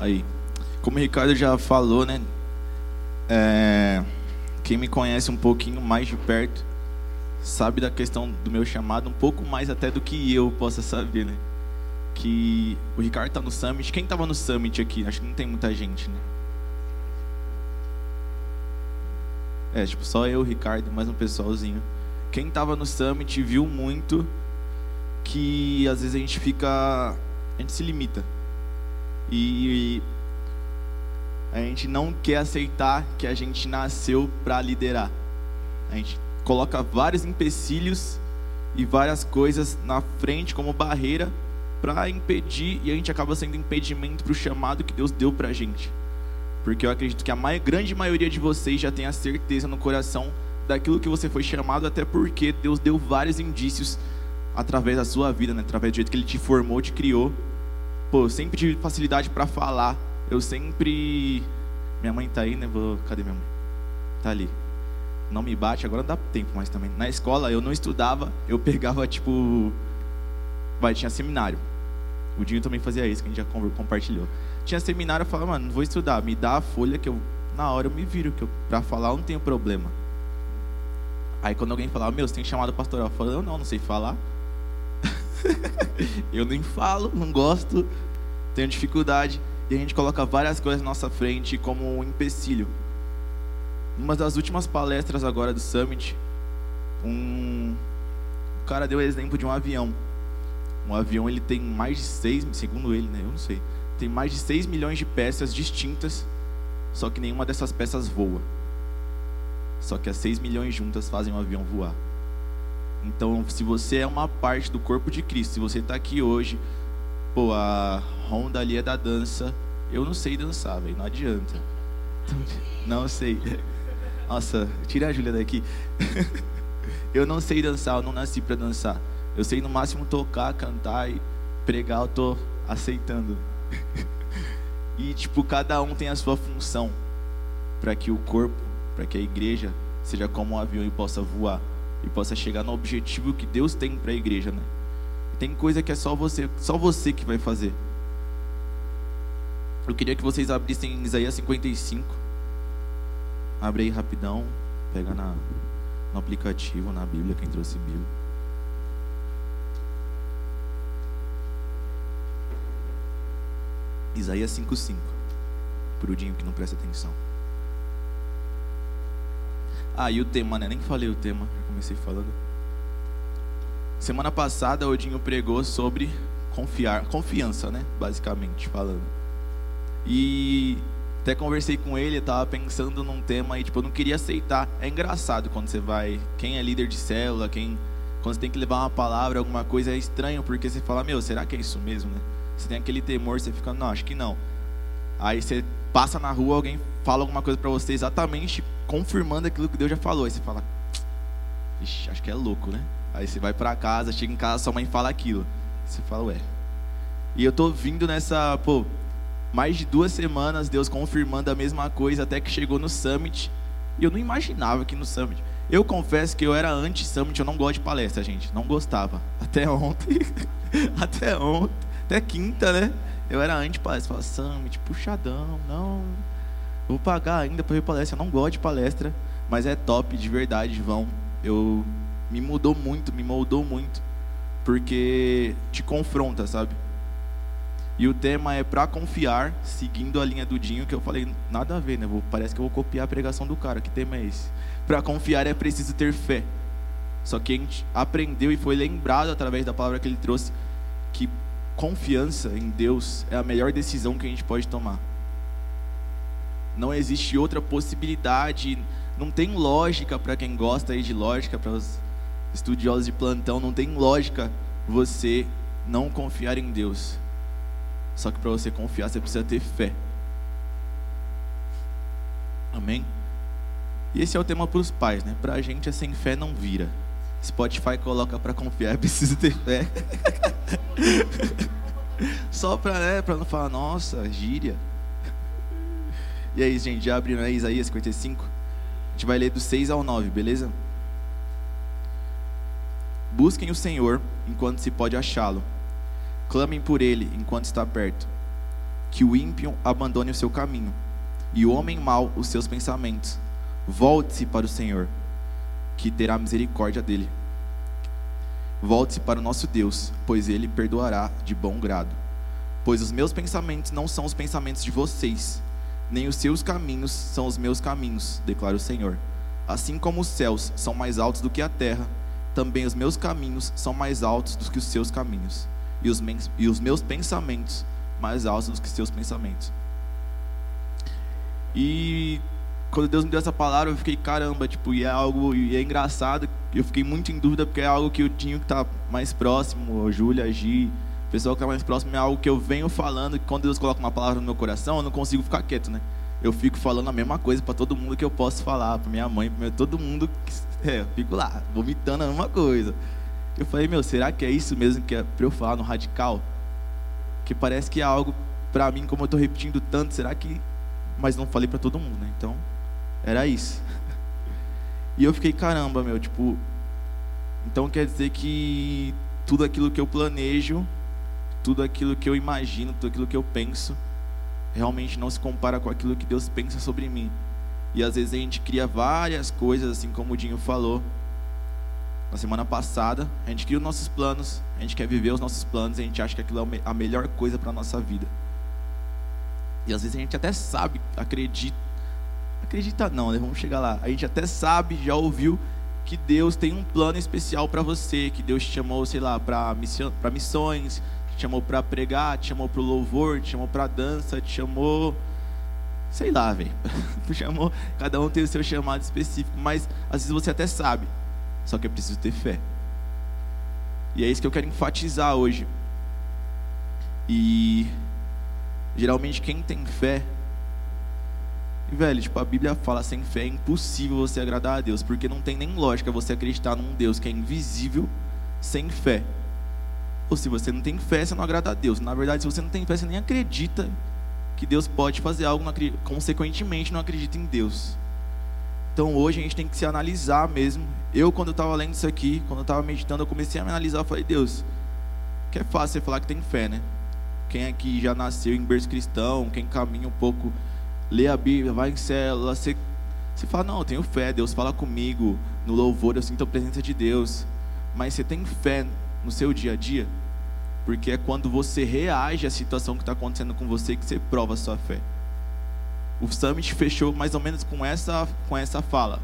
Aí, como o Ricardo já falou, né? É, quem me conhece um pouquinho mais de perto sabe da questão do meu chamado um pouco mais até do que eu possa saber, né? Que o Ricardo tá no Summit. Quem tava no Summit aqui? Acho que não tem muita gente, né? É, tipo, só eu, o Ricardo, mais um pessoalzinho. Quem tava no Summit viu muito que às vezes a gente fica. A gente se limita. E a gente não quer aceitar que a gente nasceu para liderar. A gente coloca vários empecilhos e várias coisas na frente como barreira para impedir e a gente acaba sendo impedimento para o chamado que Deus deu para a gente. Porque eu acredito que a grande maioria de vocês já tem a certeza no coração daquilo que você foi chamado, até porque Deus deu vários indícios através da sua vida, né? através do jeito que Ele te formou, te criou. Pô, eu sempre tive facilidade para falar. Eu sempre. Minha mãe tá aí, né? Vou... Cadê minha mãe? Tá ali. Não me bate, agora dá tempo mais também. Na escola eu não estudava, eu pegava tipo. Vai, tinha seminário. O Dinho também fazia isso, que a gente já compartilhou. Tinha seminário, eu falava, mano, não vou estudar, me dá a folha que eu. Na hora eu me viro, que eu, pra falar eu não tenho problema. Aí quando alguém falava, meu, você tem chamado pastoral, eu falava, eu não, não sei falar. eu nem falo, não gosto, tenho dificuldade. E a gente coloca várias coisas na nossa frente como um empecilho. Uma das últimas palestras agora do Summit, um o cara deu o exemplo de um avião. Um avião ele tem mais de 6, segundo ele, né? Eu não sei. Tem mais de 6 milhões de peças distintas, só que nenhuma dessas peças voa. Só que as 6 milhões juntas fazem o avião voar. Então, se você é uma parte do corpo de Cristo, se você está aqui hoje, pô, a Honda ali é da dança, eu não sei dançar, velho, não adianta. Não sei. Nossa, tira a Júlia daqui. eu não sei dançar, eu não nasci para dançar. Eu sei no máximo tocar, cantar e pregar, eu tô aceitando. e tipo, cada um tem a sua função para que o corpo, para que a igreja seja como um avião e possa voar e possa chegar no objetivo que Deus tem para a igreja, né? Tem coisa que é só você, só você que vai fazer. Eu queria que vocês abrissem Isaías 55. Abre aí rapidão, pega na, no aplicativo, na Bíblia, quem trouxe Bíblia. Isaías 5,5. Prudinho que não presta atenção. Ah, e o tema, né? Nem falei o tema, comecei falando. Semana passada o Odinho pregou sobre confiar, confiança, né? Basicamente falando. E até conversei com ele, estava pensando num tema e tipo, eu não queria aceitar. É engraçado quando você vai, quem é líder de célula, quem quando você tem que levar uma palavra, alguma coisa é estranho, porque você fala, meu, será que é isso mesmo, né? Você tem aquele temor, você fica, não, acho que não. Aí você passa na rua, alguém fala alguma coisa para você exatamente confirmando aquilo que Deus já falou. Aí você fala, Ixi, acho que é louco, né? Aí você vai para casa, chega em casa, sua mãe fala aquilo. Você fala, ué. E eu tô vindo nessa, pô, mais de duas semanas, Deus confirmando a mesma coisa, até que chegou no Summit. E eu não imaginava que no Summit. Eu confesso que eu era anti-Summit, eu não gosto de palestra, gente. Não gostava. Até ontem. até ontem. Até quinta, né? Eu era anti-palestra. Falava, Summit, puxadão, não. Vou pagar ainda para ver palestra. Eu não gosto de palestra, mas é top, de verdade, vão. Eu me mudou muito, me moldou muito, porque te confronta, sabe? E o tema é para confiar, seguindo a linha do Dinho, que eu falei, nada a ver, né? Vou, parece que eu vou copiar a pregação do cara. Que tema é esse? Para confiar é preciso ter fé. Só que a gente aprendeu e foi lembrado através da palavra que ele trouxe que confiança em Deus é a melhor decisão que a gente pode tomar. Não existe outra possibilidade, não tem lógica para quem gosta aí de lógica, para os estudiosos de plantão, não tem lógica você não confiar em Deus. Só que para você confiar, você precisa ter fé. Amém? E esse é o tema para os pais, né? Para a gente, é sem fé não vira. Spotify coloca para confiar, preciso ter fé. Só para né, não falar, nossa, gíria. E aí, gente, já abriram aí Isaías 55? A gente vai ler do 6 ao 9, beleza? Busquem o Senhor enquanto se pode achá-lo. Clamem por ele enquanto está perto. que o ímpio abandone o seu caminho e o homem mau os seus pensamentos. Volte-se para o Senhor, que terá misericórdia dele. Volte-se para o nosso Deus, pois ele perdoará de bom grado. Pois os meus pensamentos não são os pensamentos de vocês, nem os seus caminhos são os meus caminhos, declara o Senhor. Assim como os céus são mais altos do que a terra, também os meus caminhos são mais altos do que os seus caminhos, e os, e os meus pensamentos mais altos do que os seus pensamentos. E quando Deus me deu essa palavra, eu fiquei, caramba, tipo, e é algo, e é engraçado, eu fiquei muito em dúvida, porque é algo que o Dinho que está mais próximo, a Júlia, a Gi, pessoal que está mais próximo, é algo que eu venho falando, que quando Deus coloca uma palavra no meu coração, eu não consigo ficar quieto, né? Eu fico falando a mesma coisa para todo mundo que eu posso falar, para minha mãe, para todo mundo, é, eu fico lá, vomitando a mesma coisa. Eu falei, meu, será que é isso mesmo que é para eu falar no radical? Que parece que é algo, para mim, como eu estou repetindo tanto, será que... Mas não falei para todo mundo, né? Então, era isso. E eu fiquei, caramba, meu, tipo. Então quer dizer que tudo aquilo que eu planejo, tudo aquilo que eu imagino, tudo aquilo que eu penso, realmente não se compara com aquilo que Deus pensa sobre mim. E às vezes a gente cria várias coisas, assim como o Dinho falou. Na semana passada, a gente cria os nossos planos, a gente quer viver os nossos planos, a gente acha que aquilo é a melhor coisa para a nossa vida. E às vezes a gente até sabe, acredita, Acredita não, né? Vamos chegar lá. A gente até sabe, já ouviu que Deus tem um plano especial para você, que Deus te chamou, sei lá, para missões, te chamou para pregar, te chamou para o louvor, te chamou para dança, te chamou sei lá, velho. chamou, cada um tem o seu chamado específico, mas às vezes você até sabe. Só que é preciso ter fé. E é isso que eu quero enfatizar hoje. E geralmente quem tem fé velho, tipo, a Bíblia fala, sem fé é impossível você agradar a Deus, porque não tem nem lógica você acreditar num Deus que é invisível sem fé. Ou se você não tem fé, você não agrada a Deus. Na verdade, se você não tem fé, você nem acredita que Deus pode fazer algo, não consequentemente não acredita em Deus. Então hoje a gente tem que se analisar mesmo. Eu, quando eu estava lendo isso aqui, quando eu estava meditando, eu comecei a me analisar. Eu falei, Deus, que é fácil você falar que tem fé, né? Quem aqui já nasceu em berço cristão, quem caminha um pouco lê a Bíblia, vai em célula, você, você fala, não, eu tenho fé, Deus fala comigo, no louvor eu sinto a presença de Deus. Mas você tem fé no seu dia a dia? Porque é quando você reage à situação que está acontecendo com você que você prova a sua fé. O Summit fechou mais ou menos com essa, com essa fala.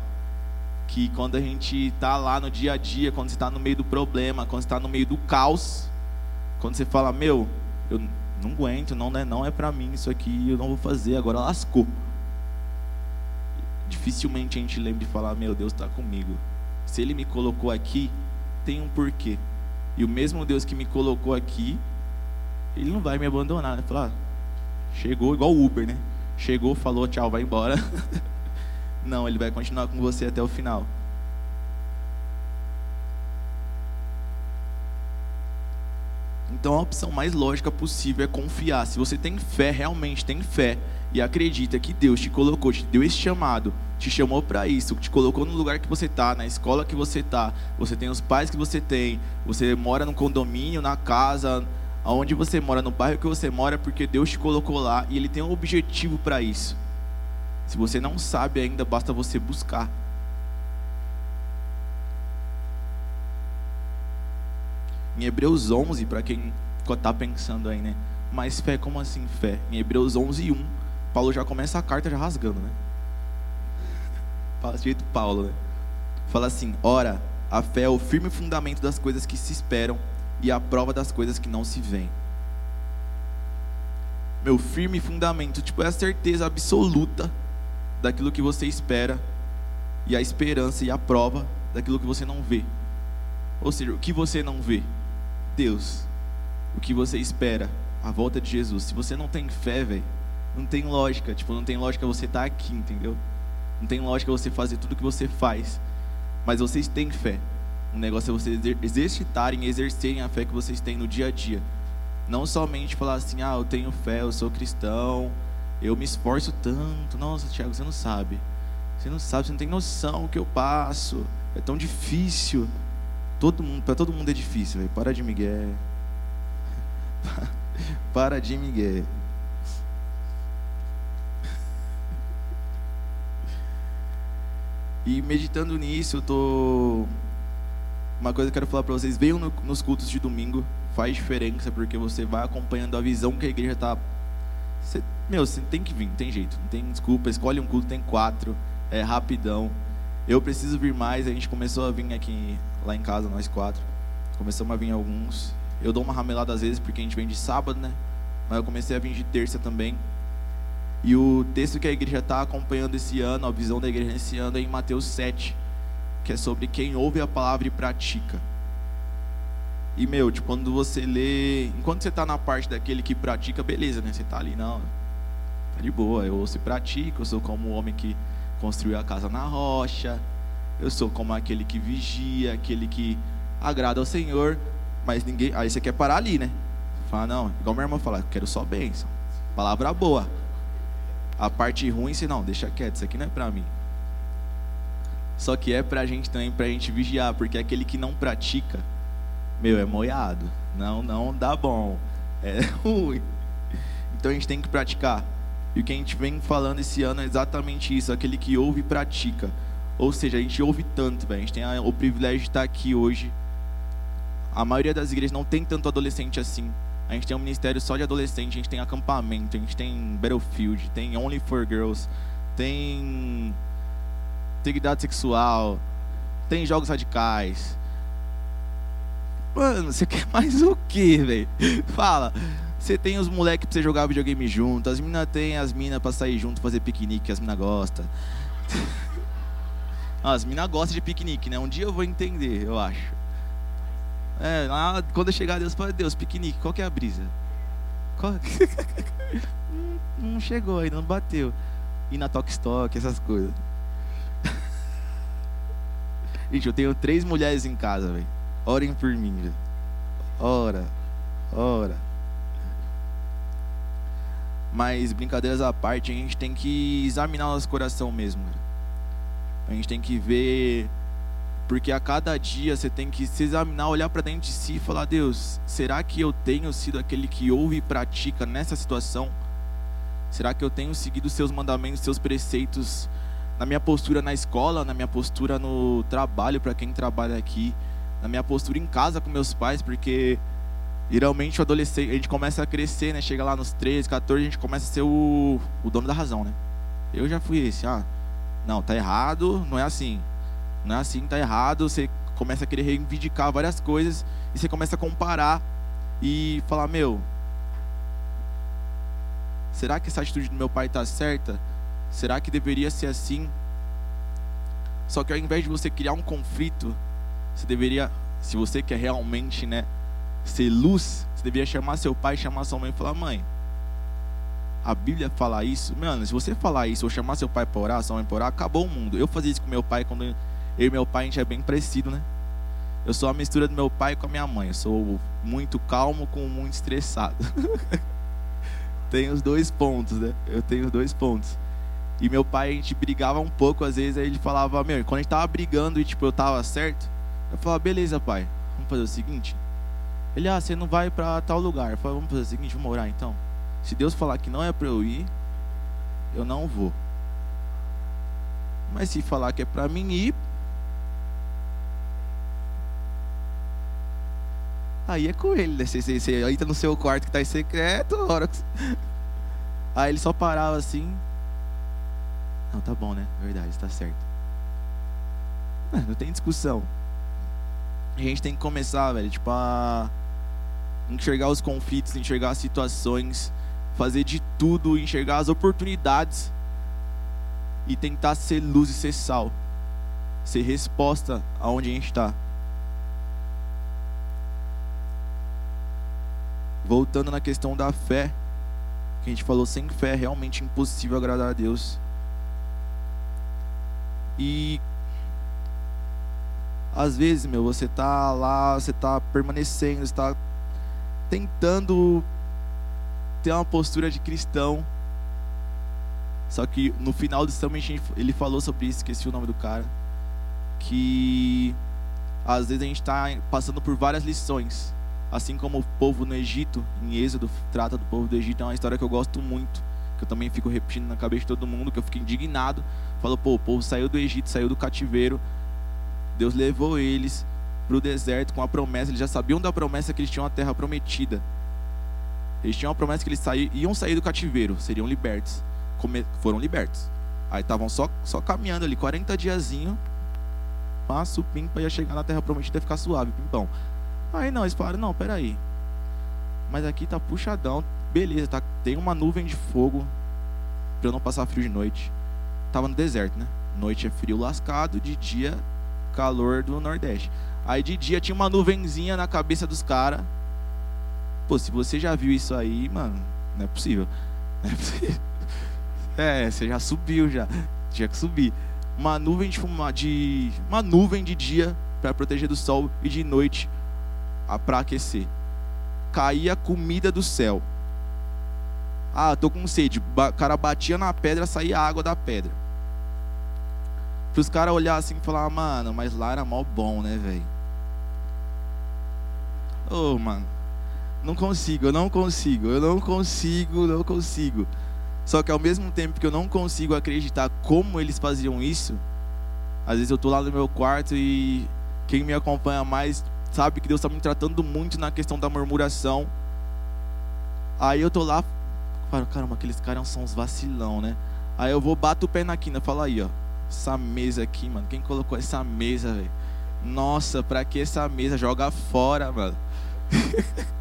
Que quando a gente está lá no dia a dia, quando você está no meio do problema, quando você está no meio do caos, quando você fala, meu, eu não aguento, não, né, não é para mim isso aqui, eu não vou fazer, agora lascou. Dificilmente a gente lembra de falar, meu Deus está comigo. Se Ele me colocou aqui, tem um porquê. E o mesmo Deus que me colocou aqui, Ele não vai me abandonar. Né? Falar, ah, chegou igual o Uber, né? Chegou, falou, tchau, vai embora. não, Ele vai continuar com você até o final. Então a opção mais lógica possível é confiar. Se você tem fé, realmente tem fé e acredita que Deus te colocou, te deu esse chamado, te chamou para isso, te colocou no lugar que você está, na escola que você está, você tem os pais que você tem, você mora no condomínio, na casa, aonde você mora, no bairro que você mora, porque Deus te colocou lá e Ele tem um objetivo para isso. Se você não sabe ainda, basta você buscar. Em Hebreus 11, para quem está pensando aí, né? Mas fé, como assim fé? Em Hebreus 11, 1, Paulo já começa a carta já rasgando, né? Fala jeito Paulo, né? Fala assim: Ora, a fé é o firme fundamento das coisas que se esperam e a prova das coisas que não se veem. Meu firme fundamento, tipo, é a certeza absoluta daquilo que você espera e a esperança e a prova daquilo que você não vê. Ou seja, o que você não vê? Deus, o que você espera, a volta de Jesus. Se você não tem fé, velho, não tem lógica. Tipo, não tem lógica você estar tá aqui, entendeu? Não tem lógica você fazer tudo o que você faz. Mas vocês têm fé. O negócio é vocês exercitarem, exercerem a fé que vocês têm no dia a dia. Não somente falar assim, ah, eu tenho fé, eu sou cristão, eu me esforço tanto. Nossa, Tiago, você não sabe. Você não sabe, você não tem noção o que eu passo. É tão difícil. Todo mundo, para todo mundo é difícil, véio. Para de Miguel. Para de Miguel. E meditando nisso, eu tô. Uma coisa que eu quero falar para vocês: venham no, nos cultos de domingo, faz diferença, porque você vai acompanhando a visão que a igreja está. Você, meu, você tem que vir, não tem jeito, não tem desculpa. Escolhe um culto, tem quatro, é rapidão. Eu preciso vir mais, a gente começou a vir aqui, lá em casa, nós quatro. Começamos a vir alguns. Eu dou uma ramelada às vezes, porque a gente vem de sábado, né? Mas eu comecei a vir de terça também. E o texto que a igreja está acompanhando esse ano, a visão da igreja esse ano é em Mateus 7, que é sobre quem ouve a palavra e pratica. E, meu, tipo, quando você lê. Enquanto você está na parte daquele que pratica, beleza, né? Você está ali, não. Tá de boa, eu ouço e pratico, eu sou como o homem que construiu a casa na rocha, eu sou como aquele que vigia, aquele que agrada ao Senhor, mas ninguém. Aí você quer parar ali, né? Fala, não, igual minha irmã fala, quero só bênção. Palavra boa. A parte ruim, se não, deixa quieto, isso aqui não é para mim. Só que é pra gente também, pra gente vigiar, porque aquele que não pratica, meu, é moiado. Não, não dá bom. É ruim. Então a gente tem que praticar. E o que a gente vem falando esse ano é exatamente isso, aquele que ouve e pratica. Ou seja, a gente ouve tanto, velho. A gente tem o privilégio de estar aqui hoje. A maioria das igrejas não tem tanto adolescente assim. A gente tem um ministério só de adolescente, a gente tem acampamento, a gente tem Battlefield, tem Only for Girls, tem integridade sexual, tem jogos radicais. Mano, você quer mais o que, velho? Fala. Você tem os moleques pra você jogar videogame junto, as minas tem as minas pra sair junto, fazer piquenique, as minas gostam. as minas gostam de piquenique, né? Um dia eu vou entender, eu acho. É, lá, quando eu chegar, Deus fala, Deus, piquenique, qual que é a brisa? Qual... não chegou ainda, não bateu. E na Tok Stock, essas coisas. Gente, eu tenho três mulheres em casa, velho. Orem por mim, velho. Ora, ora. Mas, brincadeiras à parte, a gente tem que examinar nosso coração mesmo. A gente tem que ver porque a cada dia você tem que se examinar, olhar para dentro de si e falar: Deus, será que eu tenho sido aquele que ouve e pratica nessa situação? Será que eu tenho seguido seus mandamentos, os seus preceitos na minha postura na escola, na minha postura no trabalho para quem trabalha aqui, na minha postura em casa com meus pais? Porque geralmente o adolescente, a gente começa a crescer, né? Chega lá nos 13, 14, a gente começa a ser o, o dono da razão, né? Eu já fui esse, ah, não, tá errado, não é assim não é assim, tá errado. Você começa a querer reivindicar várias coisas e você começa a comparar e falar: Meu, será que essa atitude do meu pai está certa? Será que deveria ser assim? Só que ao invés de você criar um conflito, você deveria, se você quer realmente, né, ser luz, você deveria chamar seu pai, chamar sua mãe e falar: Mãe, a Bíblia fala isso. Mano, se você falar isso ou chamar seu pai para orar, sua mãe para orar, acabou o mundo. Eu fazia isso com meu pai quando eu e meu pai, a gente é bem parecido, né? Eu sou a mistura do meu pai com a minha mãe. Eu sou muito calmo com muito estressado. Tem os dois pontos, né? Eu tenho os dois pontos. E meu pai, a gente brigava um pouco, às vezes, aí ele falava, meu, quando a gente tava brigando e, tipo, eu tava certo, eu falava, beleza, pai, vamos fazer o seguinte. Ele, ah, você não vai para tal lugar. Eu falei, vamos fazer o seguinte, vamos orar então. Se Deus falar que não é para eu ir, eu não vou. Mas se falar que é para mim ir, Aí é com ele, né? Você, você, você entra no seu quarto que tá em secreto, hora que... Aí ele só parava assim. Não, tá bom, né? Verdade, está certo. Não, não tem discussão. A gente tem que começar, velho, tipo, a enxergar os conflitos, enxergar as situações, fazer de tudo, enxergar as oportunidades e tentar ser luz e ser sal, ser resposta aonde a gente está. Voltando na questão da fé, que a gente falou, sem fé é realmente impossível agradar a Deus. E às vezes, meu, você tá lá, você tá permanecendo, está tentando ter uma postura de cristão. Só que no final do summit ele falou sobre isso, esqueci o nome do cara, que às vezes a gente está passando por várias lições Assim como o povo no Egito, em Êxodo, trata do povo do Egito, é uma história que eu gosto muito. que eu também fico repetindo na cabeça de todo mundo, que eu fico indignado. Falo, pô, o povo saiu do Egito, saiu do cativeiro. Deus levou eles para o deserto com a promessa. Eles já sabiam da promessa que eles tinham a terra prometida. Eles tinham a promessa que eles saí, iam sair do cativeiro, seriam libertos. Come, foram libertos. Aí estavam só, só caminhando ali, 40 diazinho. Passo, pimpa, ia chegar na terra prometida e ficar suave, pimpão. Aí não, eles falaram, não, peraí. Mas aqui tá puxadão, beleza, tá, tem uma nuvem de fogo para não passar frio de noite. Tava no deserto, né? Noite é frio lascado, de dia calor do Nordeste. Aí de dia tinha uma nuvenzinha na cabeça dos caras. Pô, se você já viu isso aí, mano, não é possível. Não é possível. É, você já subiu já. Tinha que subir. Uma nuvem de fuma, de uma nuvem de dia para proteger do sol e de noite para aquecer. Caía comida do céu. Ah, tô com sede. O cara batia na pedra, saía água da pedra. Para os caras olhar assim e falar, mano, mas lá era mal bom, né, velho? Ô, oh, mano, não consigo, eu não consigo, eu não consigo, não consigo. Só que ao mesmo tempo que eu não consigo acreditar como eles faziam isso, às vezes eu tô lá no meu quarto e quem me acompanha mais sabe que Deus está me tratando muito na questão da murmuração. Aí eu tô lá, falo, caramba, aqueles caras são uns vacilão, né? Aí eu vou, bato o pé na quina, falo aí, ó, essa mesa aqui, mano, quem colocou essa mesa, velho? Nossa, pra que essa mesa? Joga fora, mano.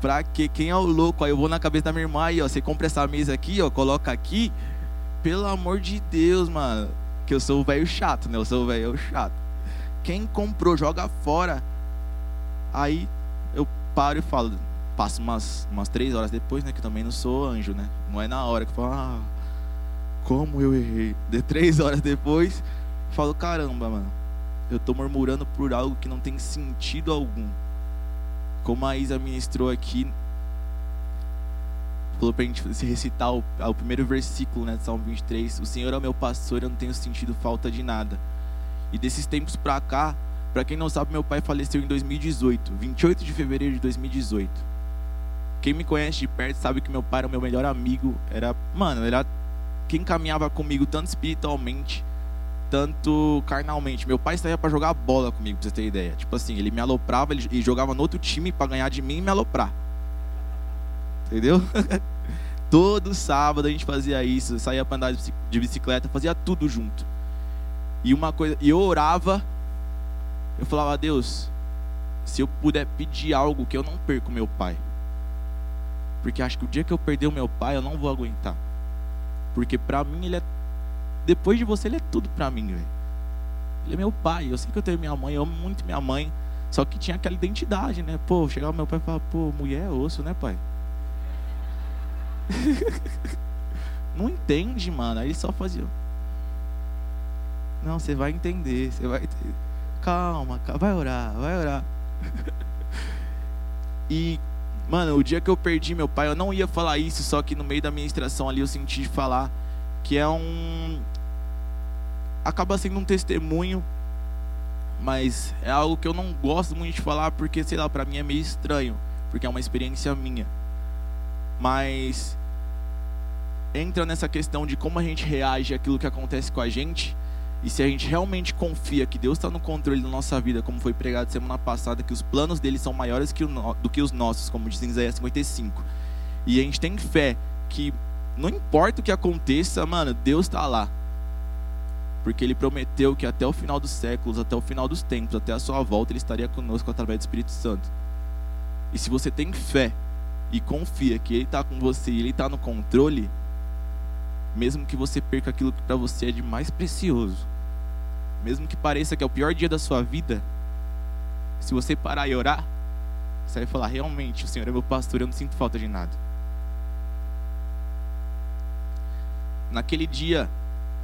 Pra quê? Quem é o louco? Aí eu vou na cabeça da minha irmã aí, ó. Você compra essa mesa aqui, ó, coloca aqui. Pelo amor de Deus, mano. Que eu sou o velho chato, né? Eu sou o velho chato. Quem comprou, joga fora. Aí eu paro e falo. Passo umas, umas três horas depois, né? Que também não sou anjo, né? Não é na hora que eu falo, ah, como eu errei. De três horas depois, falo, caramba, mano. Eu tô murmurando por algo que não tem sentido algum como a Isa ministrou aqui, falou para a gente recitar o, o, primeiro versículo né, de Salmo 23. O Senhor é o meu pastor, eu não tenho sentido falta de nada. E desses tempos para cá, para quem não sabe, meu pai faleceu em 2018, 28 de fevereiro de 2018. Quem me conhece de perto sabe que meu pai era o meu melhor amigo. Era, mano, era quem caminhava comigo tanto espiritualmente tanto carnalmente. Meu pai saía para jogar bola comigo, pra você ter ideia. Tipo assim, ele me aloprava ele, e jogava no outro time para ganhar de mim e me aloprar. Entendeu? Todo sábado a gente fazia isso, saía para andar de bicicleta, fazia tudo junto. E uma coisa, eu orava, eu falava, Deus, se eu puder pedir algo que eu não perco meu pai. Porque acho que o dia que eu perder o meu pai, eu não vou aguentar. Porque para mim ele é depois de você, ele é tudo para mim, velho. Ele é meu pai. Eu sei que eu tenho minha mãe, eu amo muito minha mãe. Só que tinha aquela identidade, né? Pô, chegava meu pai e falava, pô, mulher é osso, né, pai? Não entende, mano. Aí ele só fazia. Não, você vai entender, você vai entender. Calma, calma, vai orar, vai orar. e, mano, o dia que eu perdi meu pai, eu não ia falar isso, só que no meio da ministração ali eu senti falar que é um acaba sendo um testemunho, mas é algo que eu não gosto muito de falar porque sei lá, para mim é meio estranho, porque é uma experiência minha. Mas entra nessa questão de como a gente reage àquilo que acontece com a gente e se a gente realmente confia que Deus está no controle da nossa vida, como foi pregado semana passada, que os planos dele são maiores que o, do que os nossos, como diz em Isaías 55. E a gente tem fé que não importa o que aconteça, mano, Deus está lá. Porque ele prometeu que até o final dos séculos, até o final dos tempos, até a sua volta, ele estaria conosco através do Espírito Santo. E se você tem fé e confia que ele está com você e ele está no controle, mesmo que você perca aquilo que para você é de mais precioso, mesmo que pareça que é o pior dia da sua vida, se você parar e orar, você vai falar: realmente, o Senhor é meu pastor, eu não sinto falta de nada. Naquele dia,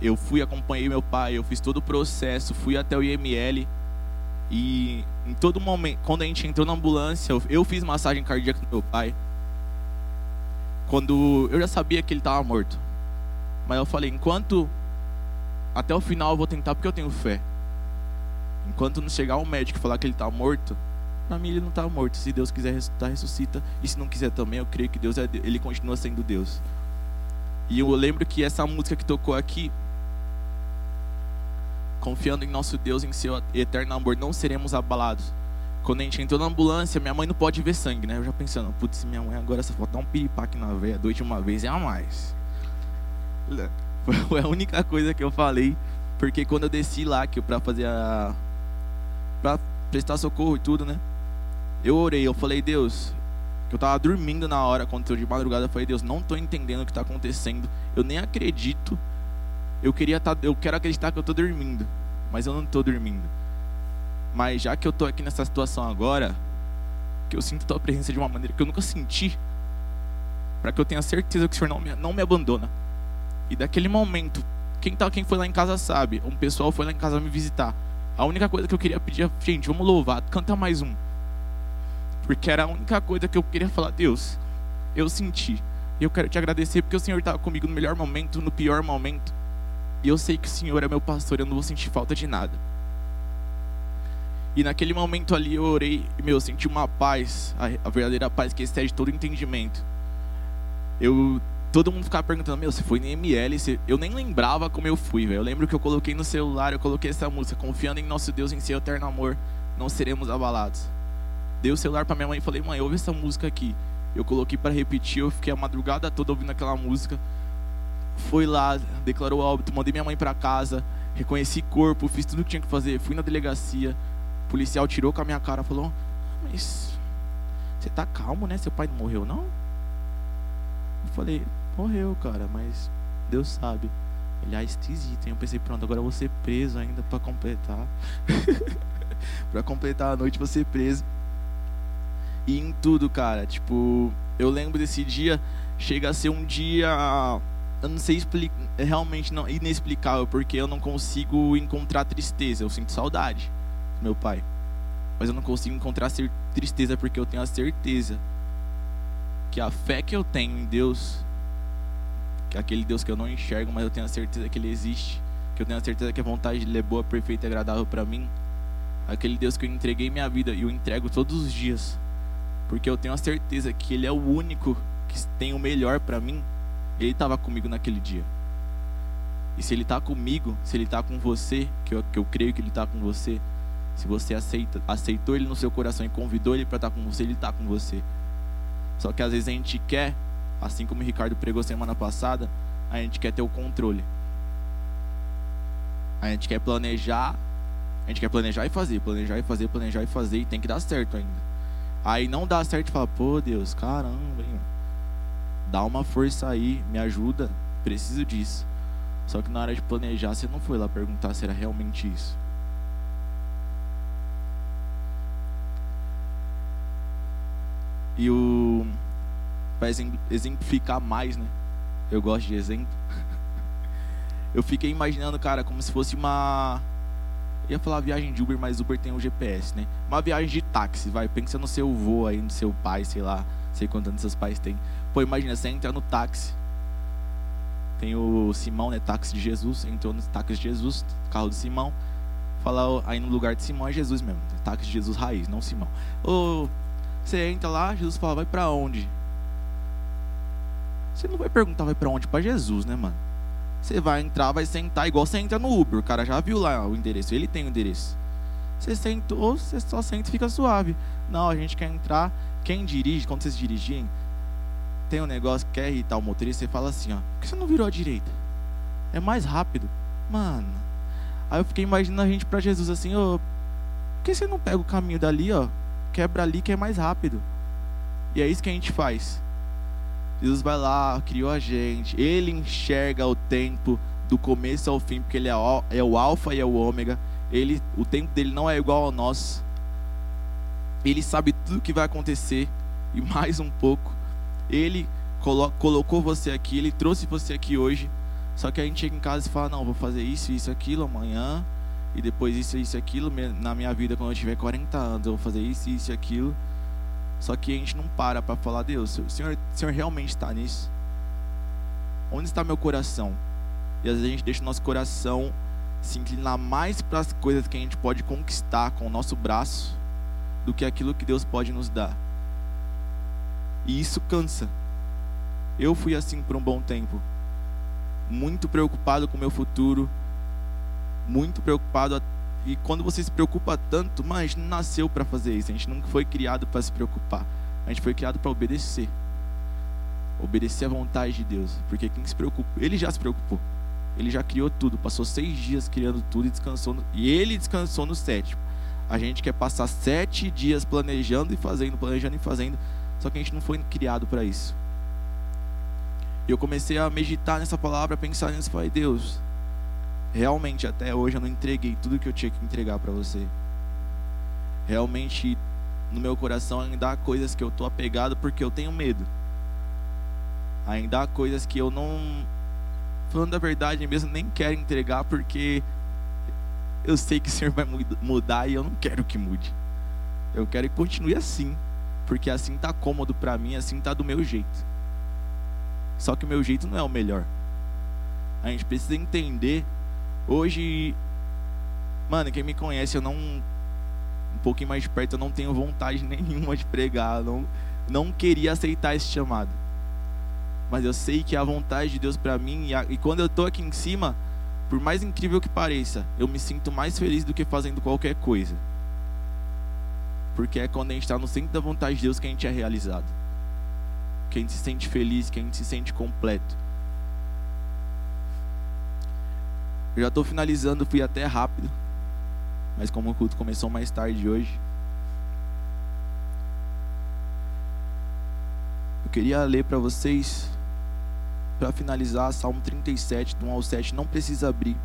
eu fui, acompanhei meu pai, eu fiz todo o processo, fui até o IML. E em todo momento, quando a gente entrou na ambulância, eu, fiz massagem cardíaca no meu pai. Quando eu já sabia que ele estava morto. Mas eu falei, enquanto até o final eu vou tentar porque eu tenho fé. Enquanto não chegar um médico e falar que ele está morto, para mim ele não está morto. Se Deus quiser ressuscitar, ressuscita. E se não quiser também, eu creio que Deus é, ele continua sendo Deus. E eu lembro que essa música que tocou aqui, confiando em nosso Deus, em seu eterno amor, não seremos abalados. Quando a gente entrou na ambulância, minha mãe não pode ver sangue, né? Eu já pensando, putz, minha mãe agora só falta um piripaque na veia, dois de uma vez é a mais. Foi a única coisa que eu falei, porque quando eu desci lá, que para fazer a. pra prestar socorro e tudo, né? Eu orei, eu falei, Deus, que eu tava dormindo na hora, quando eu de madrugada, eu falei, Deus, não tô entendendo o que está acontecendo, eu nem acredito, eu queria tá, eu quero acreditar que eu tô dormindo, mas eu não tô dormindo. Mas já que eu tô aqui nessa situação agora, que eu sinto tua presença de uma maneira que eu nunca senti, para que eu tenha certeza que o Senhor não me, não me abandona. E daquele momento, quem tá, quem foi lá em casa sabe, um pessoal foi lá em casa me visitar. A única coisa que eu queria pedir, gente, vamos louvar, canta mais um. Porque era a única coisa que eu queria falar, Deus, eu senti. E eu quero te agradecer porque o Senhor estava comigo no melhor momento, no pior momento. E eu sei que o Senhor é meu pastor, eu não vou sentir falta de nada. E naquele momento ali eu orei e, meu, eu senti uma paz, a, a verdadeira paz que excede todo entendimento. Eu, todo mundo ficava perguntando, meu, você foi no ML? Eu nem lembrava como eu fui, velho. Eu lembro que eu coloquei no celular, eu coloquei essa música, confiando em nosso Deus, em seu eterno amor, não seremos abalados. Dei o celular para minha mãe e falei, mãe, ouve essa música aqui. Eu coloquei para repetir, eu fiquei a madrugada toda ouvindo aquela música. Foi lá, declarou óbito, mandei minha mãe para casa, reconheci corpo, fiz tudo o que tinha que fazer, fui na delegacia. O policial tirou com a minha cara, falou: "Mas você tá calmo, né? Seu pai não morreu não?" Eu falei: "Morreu, cara, mas Deus sabe." Ele, ah, esquisito. Hein? Eu pensei, pronto, agora eu vou ser preso ainda para completar. para completar a noite, vou ser preso. E em tudo, cara. Tipo, eu lembro desse dia, chega a ser um dia. Eu não sei explicar, é realmente não, inexplicável, porque eu não consigo encontrar tristeza. Eu sinto saudade do meu pai. Mas eu não consigo encontrar tristeza porque eu tenho a certeza que a fé que eu tenho em Deus, é aquele Deus que eu não enxergo, mas eu tenho a certeza que Ele existe, que eu tenho a certeza que a vontade dele é boa, perfeita e agradável para mim, aquele Deus que eu entreguei minha vida e eu entrego todos os dias, porque eu tenho a certeza que Ele é o único que tem o melhor para mim. Ele estava comigo naquele dia. E se Ele está comigo, se Ele está com você, que eu, que eu creio que Ele está com você, se você aceita, aceitou Ele no seu coração e convidou Ele para estar tá com você, Ele está com você. Só que às vezes a gente quer, assim como o Ricardo pregou semana passada, a gente quer ter o controle. A gente quer planejar, a gente quer planejar e fazer, planejar e fazer, planejar e fazer, e tem que dar certo ainda. Aí não dá certo e fala, pô Deus, caramba, hein? dá uma força aí, me ajuda, preciso disso. Só que na hora de planejar, você não foi lá perguntar se era realmente isso. E o para exemplificar mais, né? Eu gosto de exemplo. Eu fiquei imaginando, cara, como se fosse uma ia falar viagem de Uber, mas Uber tem o GPS, né? Uma viagem de táxi, vai, pensa no seu vô aí, no seu pai, sei lá, sei quantos seus pais têm. Pô, imagina, você entra no táxi, tem o Simão, né, táxi de Jesus, entrou no táxi de Jesus, carro do Simão, fala aí no lugar de Simão é Jesus mesmo, táxi de Jesus raiz, não Simão. Ô, você entra lá, Jesus fala, vai para onde? Você não vai perguntar vai para onde? Para Jesus, né, mano? Você vai entrar, vai sentar, igual você entra no Uber. O cara já viu lá o endereço, ele tem o endereço. Você sentou, você só senta e fica suave. Não, a gente quer entrar. Quem dirige, quando vocês dirigirem, tem um negócio que quer irritar o motorista, você fala assim, ó, por que você não virou à direita? É mais rápido. Mano. Aí eu fiquei imaginando a gente para Jesus assim, ô, por que você não pega o caminho dali, ó? Quebra ali que é mais rápido. E é isso que a gente faz. Jesus vai lá, criou a gente. Ele enxerga o tempo do começo ao fim, porque ele é o, é o alfa e é o ômega. Ele, o tempo dele não é igual ao nosso. Ele sabe tudo o que vai acontecer e mais um pouco. Ele colo, colocou você aqui, ele trouxe você aqui hoje. Só que a gente chega em casa e fala: Não, vou fazer isso, isso, aquilo amanhã. E depois isso, isso, aquilo. Na minha vida, quando eu tiver 40 anos, eu vou fazer isso, isso, aquilo. Só que a gente não para para falar, Deus, o Senhor, o Senhor realmente está nisso? Onde está meu coração? E às vezes a gente deixa o nosso coração se inclinar mais para as coisas que a gente pode conquistar com o nosso braço do que aquilo que Deus pode nos dar. E isso cansa. Eu fui assim por um bom tempo. muito preocupado com o meu futuro, muito preocupado. E quando você se preocupa tanto, mas a nasceu para fazer isso, a gente não foi criado para se preocupar, a gente foi criado para obedecer. Obedecer à vontade de Deus, porque quem se preocupa, ele já se preocupou, ele já criou tudo, passou seis dias criando tudo e descansou, no, e ele descansou no sétimo. A gente quer passar sete dias planejando e fazendo, planejando e fazendo, só que a gente não foi criado para isso. E eu comecei a meditar nessa palavra, pensar nisso, falei, Deus, realmente até hoje eu não entreguei tudo que eu tinha que entregar para você. Realmente no meu coração ainda há coisas que eu tô apegado porque eu tenho medo. Ainda há coisas que eu não falando a verdade mesmo nem quero entregar porque eu sei que o Senhor vai mudar e eu não quero que mude. Eu quero que continue assim, porque assim tá cômodo para mim, assim tá do meu jeito. Só que o meu jeito não é o melhor. A gente precisa entender hoje, mano, quem me conhece, eu não um pouquinho mais perto, eu não tenho vontade nenhuma de pregar, não não queria aceitar esse chamado. Mas eu sei que a vontade de Deus para mim e, a, e quando eu tô aqui em cima, por mais incrível que pareça, eu me sinto mais feliz do que fazendo qualquer coisa. Porque é quando a gente está no centro da vontade de Deus que a gente é realizado. Que a gente se sente feliz, que a gente se sente completo. Eu já estou finalizando, fui até rápido. Mas como o culto começou mais tarde hoje. Eu queria ler para vocês para finalizar, Salmo 37, do 1 ao 7, não precisa abrir.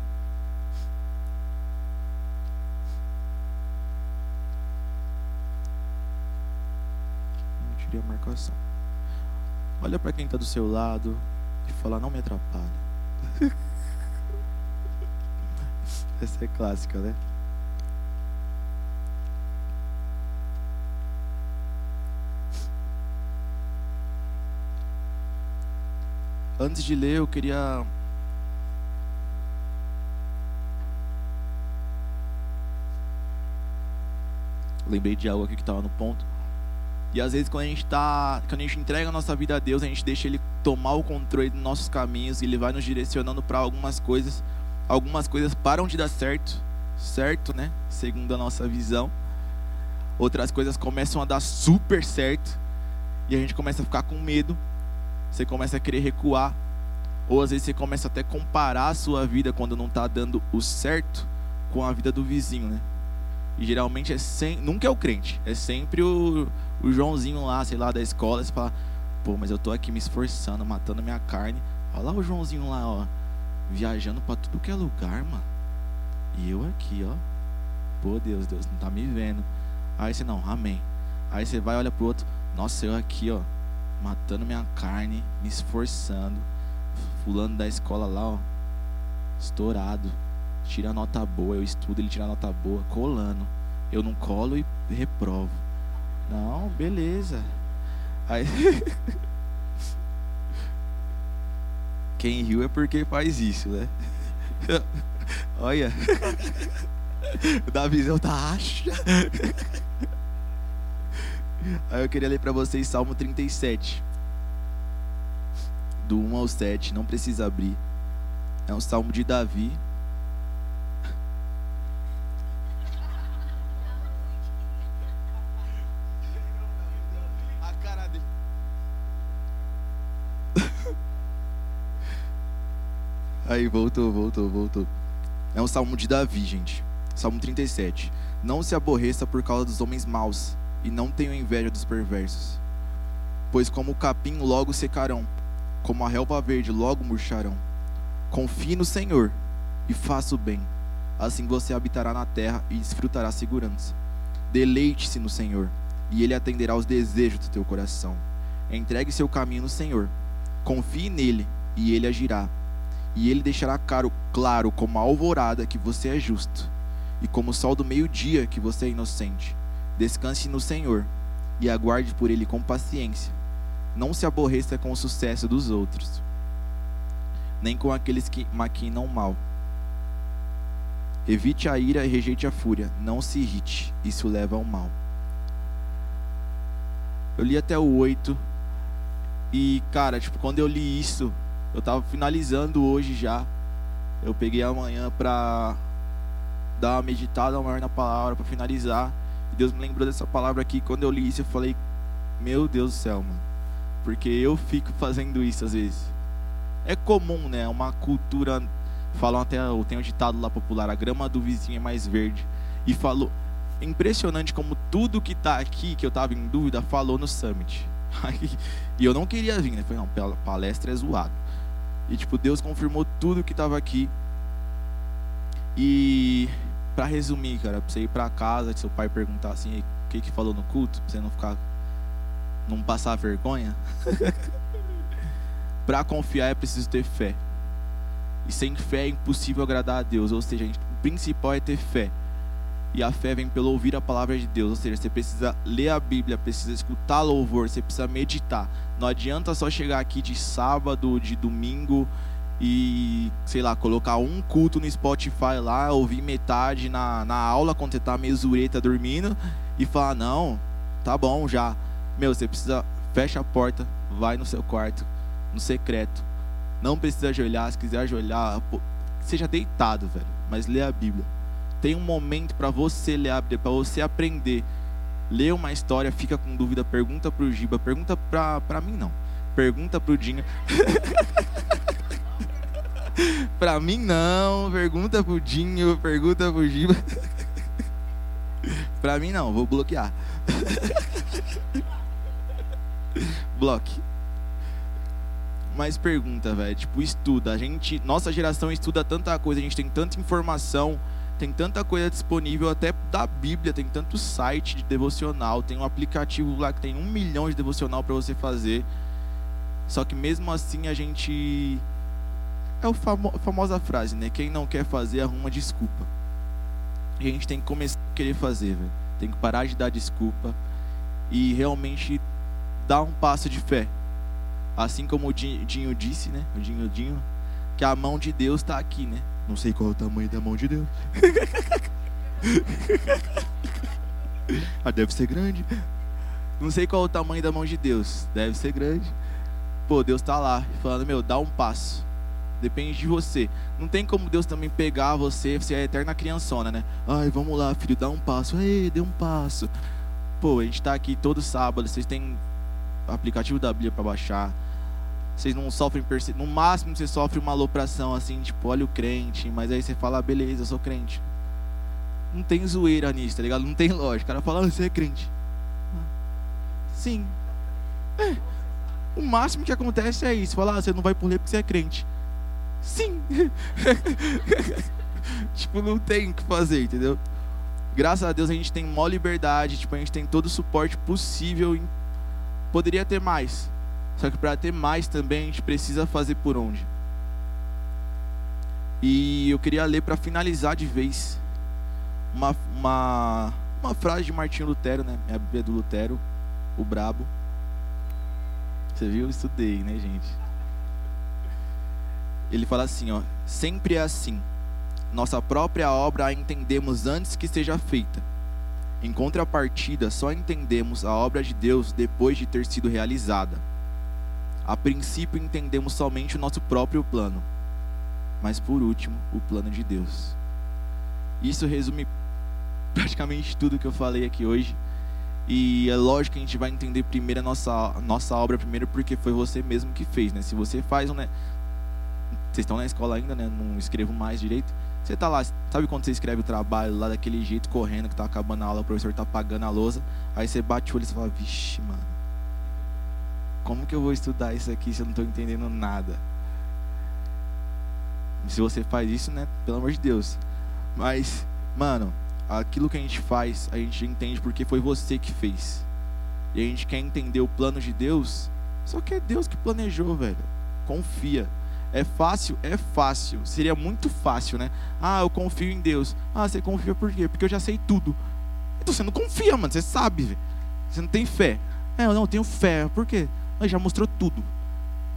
Eu tirei a marcação. Olha para quem está do seu lado e fala: Não me atrapalha. Essa é clássica, né? Antes de ler, eu queria lembrei de algo aqui que estava no ponto. E às vezes quando a gente tá, quando a gente entrega a nossa vida a Deus, a gente deixa ele tomar o controle dos nossos caminhos e ele vai nos direcionando para algumas coisas. Algumas coisas param de dar certo, certo, né? Segundo a nossa visão. Outras coisas começam a dar super certo e a gente começa a ficar com medo você começa a querer recuar. Ou às vezes você começa até a comparar a sua vida quando não está dando o certo com a vida do vizinho, né? E geralmente é sem, nunca é o crente, é sempre o, o Joãozinho lá, sei lá, da escola. Você fala, pô, mas eu tô aqui me esforçando, matando minha carne. Olha lá o Joãozinho lá, ó, viajando para tudo que é lugar, mano. E eu aqui, ó. Pô, Deus, Deus não tá me vendo. Aí você não, amém. Aí você vai olha pro outro, nossa, eu aqui, ó, matando minha carne, me esforçando. Fulano da escola lá, ó, estourado. Tira nota boa, eu estudo, ele tira nota boa, colando. Eu não colo e reprovo. Não, beleza. Aí Quem riu é porque faz isso, né? Olha. O Davizão tá acha. Aí eu queria ler para vocês Salmo 37, do 1 ao 7, não precisa abrir. É um salmo de Davi. A cara dele. Aí voltou, voltou, voltou. É um salmo de Davi, gente. Salmo 37. Não se aborreça por causa dos homens maus e não tenho inveja dos perversos. Pois como o capim logo secarão, como a relva verde logo murcharão. Confie no Senhor e faça o bem. Assim você habitará na terra e desfrutará segurança. Deleite-se no Senhor, e Ele atenderá aos desejos do teu coração. Entregue seu caminho no Senhor. Confie nele, e Ele agirá. E Ele deixará claro, claro como a alvorada que você é justo, e como o sol do meio-dia que você é inocente. Descanse no Senhor e aguarde por Ele com paciência. Não se aborreça com o sucesso dos outros, nem com aqueles que maquinam mal. Evite a ira e rejeite a fúria. Não se irrite, isso leva ao mal. Eu li até o 8 e, cara, tipo, quando eu li isso, Eu estava finalizando hoje já. Eu peguei amanhã para dar uma meditada maior na palavra, para finalizar. E Deus me lembrou dessa palavra aqui. Quando eu li isso, eu falei: Meu Deus do céu, mano. Porque eu fico fazendo isso às vezes. É comum, né? Uma cultura. Falam até, tem um ditado lá popular: a grama do vizinho é mais verde. E falou. Impressionante como tudo que está aqui, que eu estava em dúvida, falou no Summit. e eu não queria vir, né? Falei, não, palestra é zoado. E tipo, Deus confirmou tudo que estava aqui. E para resumir, cara, pra você ir para casa, seu pai perguntar assim, o que que falou no culto, pra você não ficar não passar vergonha. para confiar é preciso ter fé. E sem fé é impossível agradar a Deus, ou seja, o principal é ter fé. E a fé vem pelo ouvir a palavra de Deus. Ou seja, você precisa ler a Bíblia, precisa escutar louvor, você precisa meditar. Não adianta só chegar aqui de sábado, de domingo e, sei lá, colocar um culto no Spotify lá, ouvir metade na, na aula quando você tá meio zureta dormindo e falar, não, tá bom já. Meu, você precisa, fecha a porta, vai no seu quarto, no secreto. Não precisa ajoelhar, se quiser ajoelhar, seja deitado, velho, mas lê a Bíblia. Tem um momento para você ler a Bíblia, para você aprender. Lê uma história, fica com dúvida, pergunta pro Giba, pergunta pra mim não. Pergunta pro Dinho. pra mim não, pergunta pro Dinho, pergunta pro Giba. pra mim não, vou bloquear. Bloque. Mas pergunta, velho, tipo, estuda. A gente, nossa geração estuda tanta coisa, a gente tem tanta informação tem tanta coisa disponível, até da Bíblia, tem tanto site de devocional, tem um aplicativo lá que tem um milhão de devocional para você fazer. Só que mesmo assim a gente. É a famo... famosa frase, né? Quem não quer fazer, arruma desculpa. E a gente tem que começar a querer fazer. Tem que parar de dar desculpa e realmente dar um passo de fé. Assim como o Dinho disse, né? O Dinho Dinho, que a mão de Deus está aqui, né? Não sei qual é o tamanho da mão de Deus. ah, deve ser grande. Não sei qual é o tamanho da mão de Deus. Deve ser grande. Pô, Deus está lá falando, meu, dá um passo. Depende de você. Não tem como Deus também pegar você, você é a eterna criançona, né? Ai, vamos lá, filho, dá um passo. Ei, dê um passo. Pô, a gente está aqui todo sábado, vocês têm aplicativo da Bíblia para baixar vocês não sofrem perseguição. No máximo você sofre uma alopração assim, tipo, olha o crente, mas aí você fala, ah, beleza, eu sou crente. Não tem zoeira nisso, tá ligado? Não tem lógica. O cara fala, ah, você é crente. Sim. É. O máximo que acontece é isso. Falar, ah, você não vai por ler porque você é crente. Sim. tipo, não tem o que fazer, entendeu? Graças a Deus a gente tem maior liberdade, tipo, a gente tem todo o suporte possível. Poderia ter mais. Só que para ter mais também a gente precisa fazer por onde. E eu queria ler para finalizar de vez uma, uma, uma frase de Martinho Lutero, né? É a Bíblia do Lutero, o Brabo. Você viu? Eu estudei, né, gente? Ele fala assim, ó: Sempre é assim. Nossa própria obra a entendemos antes que seja feita. Em contrapartida, só entendemos a obra de Deus depois de ter sido realizada. A princípio entendemos somente o nosso próprio plano, mas por último, o plano de Deus. Isso resume praticamente tudo que eu falei aqui hoje. E é lógico que a gente vai entender primeiro a nossa, nossa obra primeiro porque foi você mesmo que fez, né? Se você faz né? Vocês estão na escola ainda, né? Não escrevo mais direito. Você tá lá, sabe quando você escreve o trabalho lá daquele jeito, correndo, que tá acabando a aula, o professor tá apagando a lousa, aí você bate o olho e fala, vixe, mano como que eu vou estudar isso aqui se eu não estou entendendo nada? Se você faz isso, né? Pelo amor de Deus. Mas, mano, aquilo que a gente faz, a gente entende porque foi você que fez. E a gente quer entender o plano de Deus, só que é Deus que planejou, velho. Confia. É fácil? É fácil. Seria muito fácil, né? Ah, eu confio em Deus. Ah, você confia por quê? Porque eu já sei tudo. Então você não confia, mano. Você sabe, velho. Você não tem fé. É, eu não tenho fé. Por quê? Já mostrou tudo.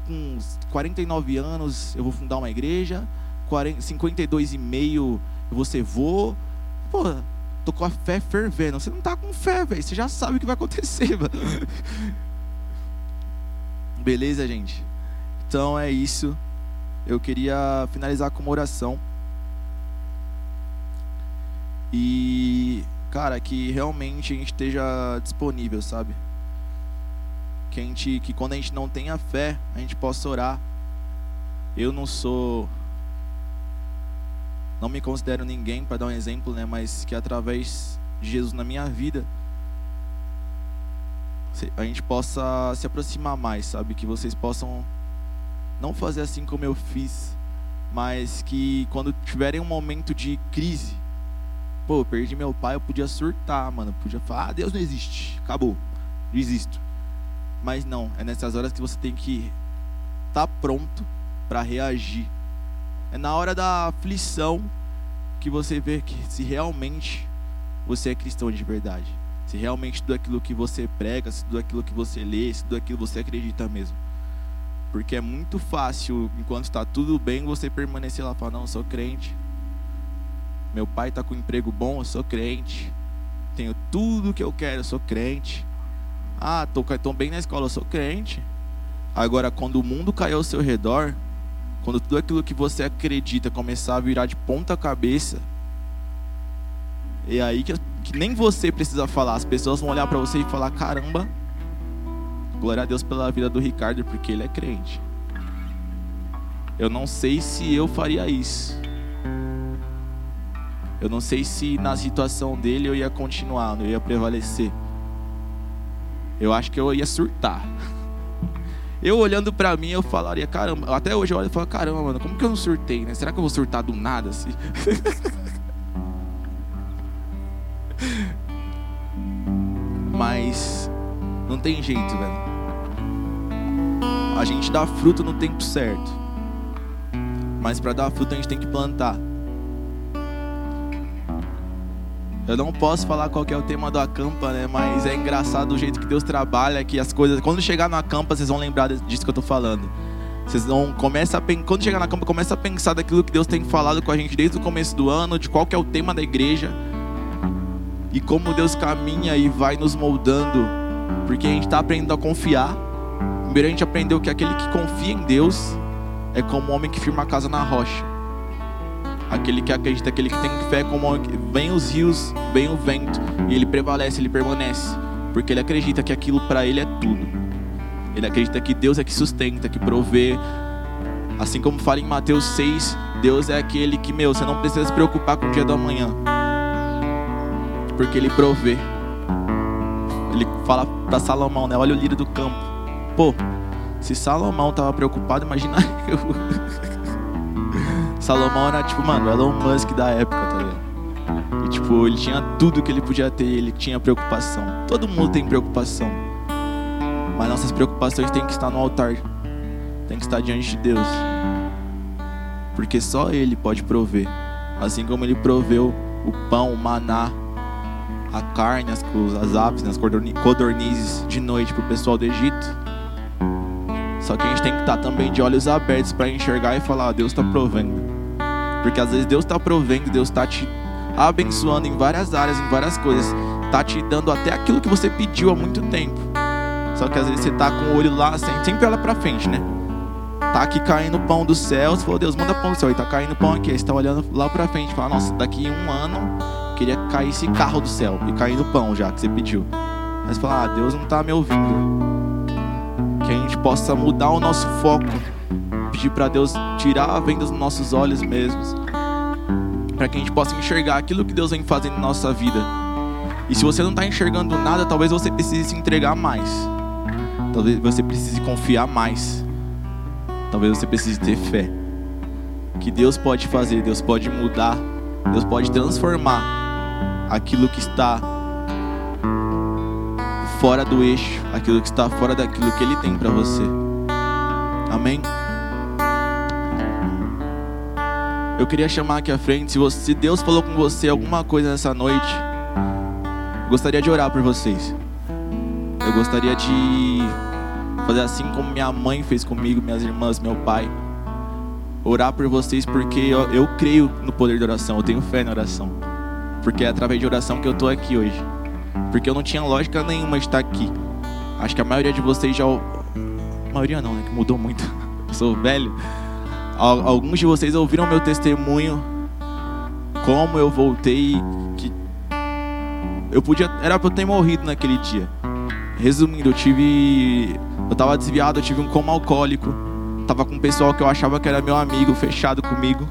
Com 49 anos eu vou fundar uma igreja, 52 e meio eu vou. Pô, tô com a fé fervendo. Você não tá com fé, velho. Você já sabe o que vai acontecer, mano. Beleza, gente? Então é isso. eu queria finalizar com uma oração. E, cara, que realmente a gente esteja disponível, sabe? Que, a gente, que quando a gente não tem a fé, a gente possa orar. Eu não sou. Não me considero ninguém para dar um exemplo, né? Mas que através de Jesus na minha vida, a gente possa se aproximar mais, sabe? Que vocês possam não fazer assim como eu fiz, mas que quando tiverem um momento de crise, pô, perdi meu pai, eu podia surtar, mano, podia falar, ah, Deus não existe, acabou, desisto. Mas não, é nessas horas que você tem que estar tá pronto para reagir. É na hora da aflição que você vê que se realmente você é cristão de verdade. Se realmente tudo aquilo que você prega, se tudo aquilo que você lê, se tudo aquilo que você acredita mesmo. Porque é muito fácil, enquanto está tudo bem, você permanecer lá e falar: Não, eu sou crente. Meu pai está com um emprego bom, eu sou crente. Tenho tudo que eu quero, eu sou crente. Ah, estou bem na escola, eu sou crente. Agora, quando o mundo caiu ao seu redor, quando tudo aquilo que você acredita começar a virar de ponta cabeça, é aí que, que nem você precisa falar. As pessoas vão olhar para você e falar: caramba, Glória a Deus pela vida do Ricardo, porque ele é crente. Eu não sei se eu faria isso. Eu não sei se na situação dele eu ia continuar, eu ia prevalecer. Eu acho que eu ia surtar. Eu olhando para mim, eu falaria, caramba, até hoje eu olho e falo, caramba, mano, como que eu não surtei, né? Será que eu vou surtar do nada assim? Mas não tem jeito, velho a gente dá fruto no tempo certo. Mas para dar fruto a gente tem que plantar. Eu não posso falar qual é o tema do acampa, né? Mas é engraçado o jeito que Deus trabalha, que as coisas. Quando chegar no acampa, vocês vão lembrar disso que eu estou falando. Vocês vão começa a quando chegar na campa, começa a pensar daquilo que Deus tem falado com a gente desde o começo do ano, de qual que é o tema da igreja e como Deus caminha e vai nos moldando, porque a gente está aprendendo a confiar Primeiro a gente aprendeu que aquele que confia em Deus é como um homem que firma a casa na rocha. Aquele que acredita, aquele que tem fé, como vem os rios, vem o vento, e ele prevalece, ele permanece, porque ele acredita que aquilo para ele é tudo. Ele acredita que Deus é que sustenta, que provê. Assim como fala em Mateus 6, Deus é aquele que, meu, você não precisa se preocupar com o dia da manhã, porque ele provê. Ele fala para Salomão, né? Olha o lírio do campo Pô, se Salomão tava preocupado, imagina eu. Salomão era tipo, mano, Elon Musk da época, tá ligado? E tipo, ele tinha tudo que ele podia ter, ele tinha preocupação. Todo mundo tem preocupação. Mas nossas preocupações têm que estar no altar. Tem que estar diante de Deus. Porque só Ele pode prover. Assim como Ele proveu o pão, o maná, a carne, as, as aves, as codornizes de noite para o pessoal do Egito. Só que a gente tem que estar também de olhos abertos para enxergar e falar: Deus está provendo. Porque às vezes Deus está provendo, Deus está te abençoando em várias áreas, em várias coisas. Está te dando até aquilo que você pediu há muito tempo. Só que às vezes você está com o olho lá, sempre olha para frente, né? Tá aqui caindo pão do céu, você falou, Deus, manda pão do céu. E tá caindo pão aqui. Aí você está olhando lá para frente, fala, nossa, daqui um ano queria cair esse carro do céu. E caindo pão já, que você pediu. Mas fala, ah, Deus não está me ouvindo que a gente possa mudar o nosso foco, pedir para Deus tirar a venda dos nossos olhos mesmos, para que a gente possa enxergar aquilo que Deus vem fazendo na nossa vida. E se você não está enxergando nada, talvez você precise se entregar mais, talvez você precise confiar mais, talvez você precise ter fé. Que Deus pode fazer, Deus pode mudar, Deus pode transformar aquilo que está fora do eixo, aquilo que está fora daquilo que Ele tem para você. Amém? Eu queria chamar aqui à frente, se, você, se Deus falou com você alguma coisa nessa noite, gostaria de orar por vocês. Eu gostaria de fazer assim como minha mãe fez comigo, minhas irmãs, meu pai. Orar por vocês porque eu, eu creio no poder da oração, eu tenho fé na oração. Porque é através de oração que eu estou aqui hoje. Porque eu não tinha lógica nenhuma de estar aqui. Acho que a maioria de vocês já. A maioria não, né? Que mudou muito. Eu sou velho. Alguns de vocês ouviram meu testemunho, como eu voltei, que eu podia, era para eu ter morrido naquele dia. Resumindo, eu tive, eu tava desviado, eu tive um coma alcoólico, tava com um pessoal que eu achava que era meu amigo, fechado comigo,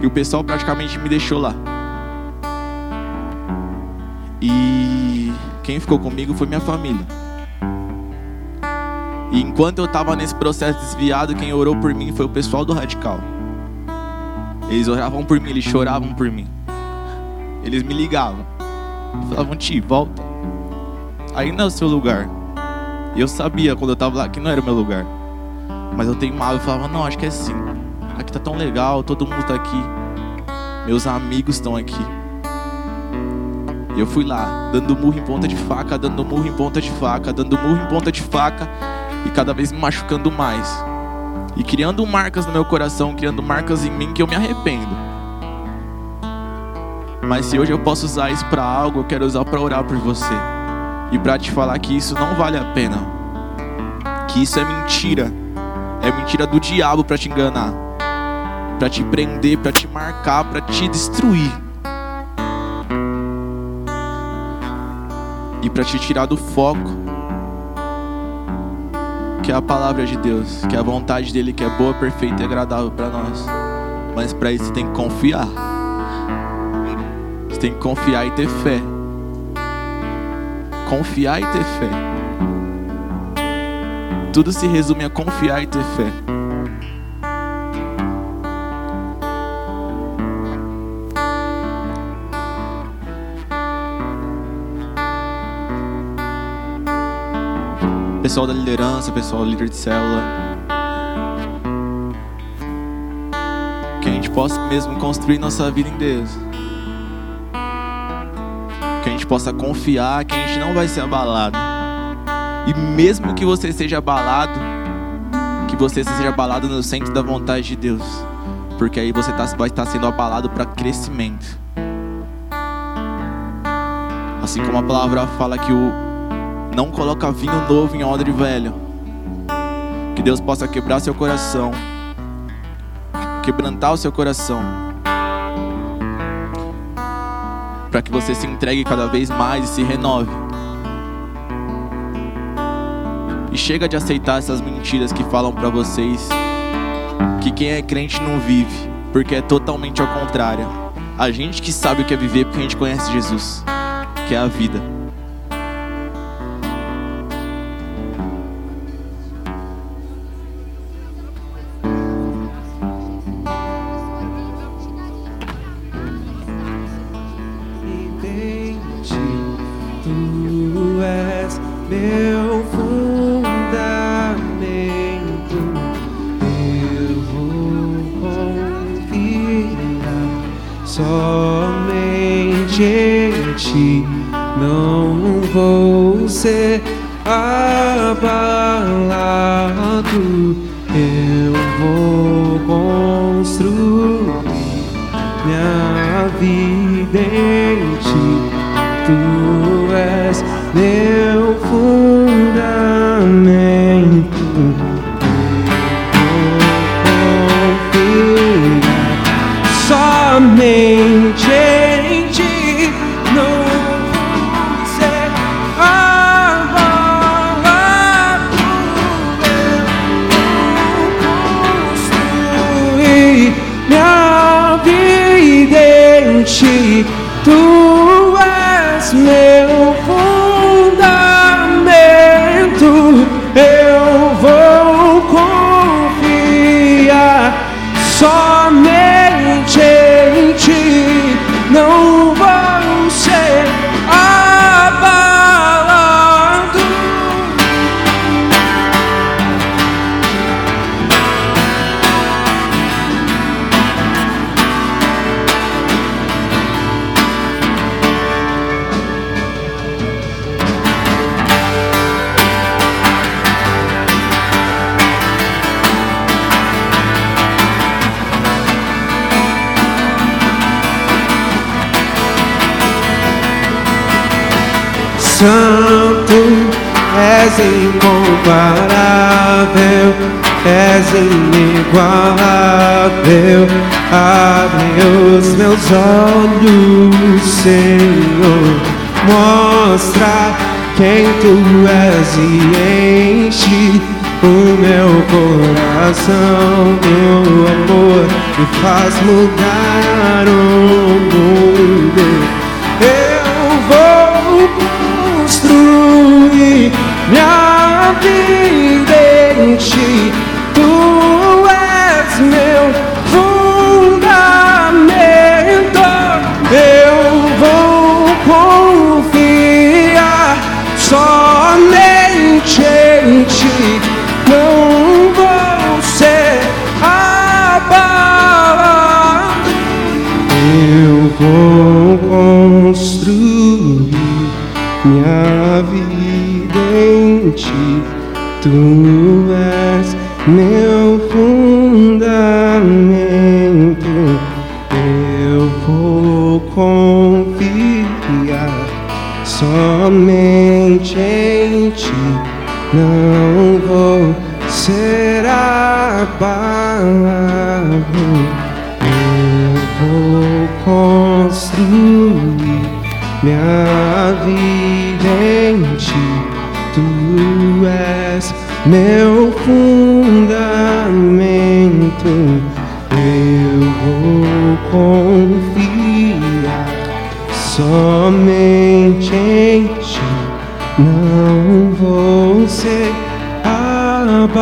e o pessoal praticamente me deixou lá. E quem ficou comigo foi minha família. E enquanto eu estava nesse processo desviado, quem orou por mim foi o pessoal do Radical. Eles oravam por mim, eles choravam por mim. Eles me ligavam. Falavam, Ti, volta. Aí não é o seu lugar. E eu sabia quando eu estava lá que não era o meu lugar. Mas eu teimava e falava, não, acho que é sim. Aqui tá tão legal, todo mundo tá aqui. Meus amigos estão aqui. E eu fui lá, dando murro em ponta de faca, dando murro em ponta de faca, dando murro em ponta de faca e cada vez me machucando mais. E criando marcas no meu coração, criando marcas em mim que eu me arrependo. Mas se hoje eu posso usar isso para algo, eu quero usar para orar por você. E para te falar que isso não vale a pena. Que isso é mentira. É mentira do diabo para te enganar. Para te prender, para te marcar, para te destruir. E para te tirar do foco que é a palavra de Deus, que é a vontade dele que é boa, perfeita e agradável para nós. Mas para isso você tem que confiar. Você tem que confiar e ter fé. Confiar e ter fé. Tudo se resume a confiar e ter fé. Pessoal da liderança, pessoal líder de célula. Que a gente possa mesmo construir nossa vida em Deus. Que a gente possa confiar que a gente não vai ser abalado. E mesmo que você seja abalado, que você seja abalado no centro da vontade de Deus. Porque aí você tá, vai estar sendo abalado para crescimento. Assim como a palavra fala que o, não coloca vinho novo em odre velho. Que Deus possa quebrar seu coração. Quebrantar o seu coração. Para que você se entregue cada vez mais e se renove. E chega de aceitar essas mentiras que falam para vocês que quem é crente não vive, porque é totalmente ao contrário. A gente que sabe o que é viver porque a gente conhece Jesus, que é a vida. Enche o meu coração teu amor me faz mudar o mundo. Eu vou construir minha vida em ti. Tu és meu fundamento. Eu vou confiar somente em ti. Não vou ser abalado. Eu vou construir minha vida em meu fundamento. Eu vou confiar somente em ti. Não vou ser abalado.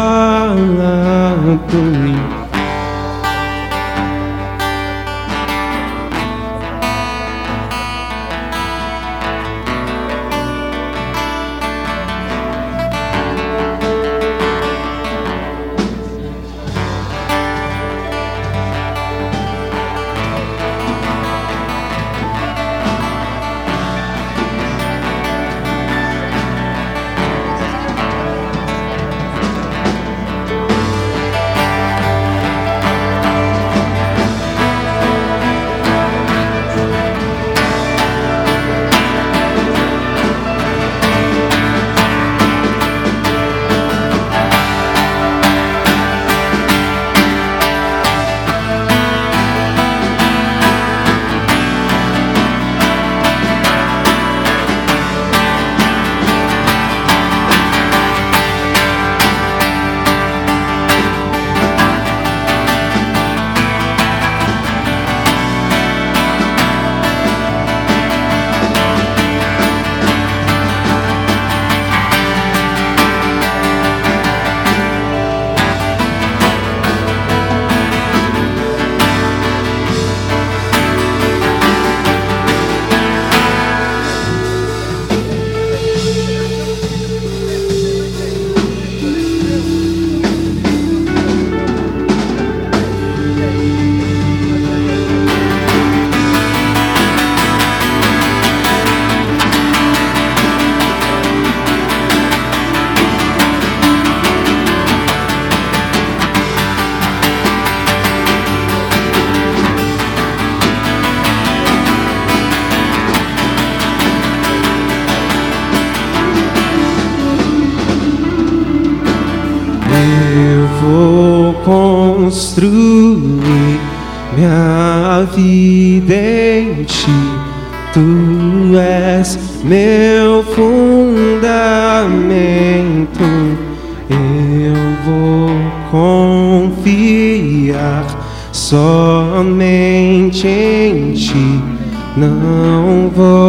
Não vou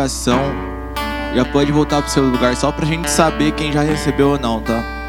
recebeu oração, já pode voltar pro seu lugar só pra gente saber quem já recebeu ou não, tá?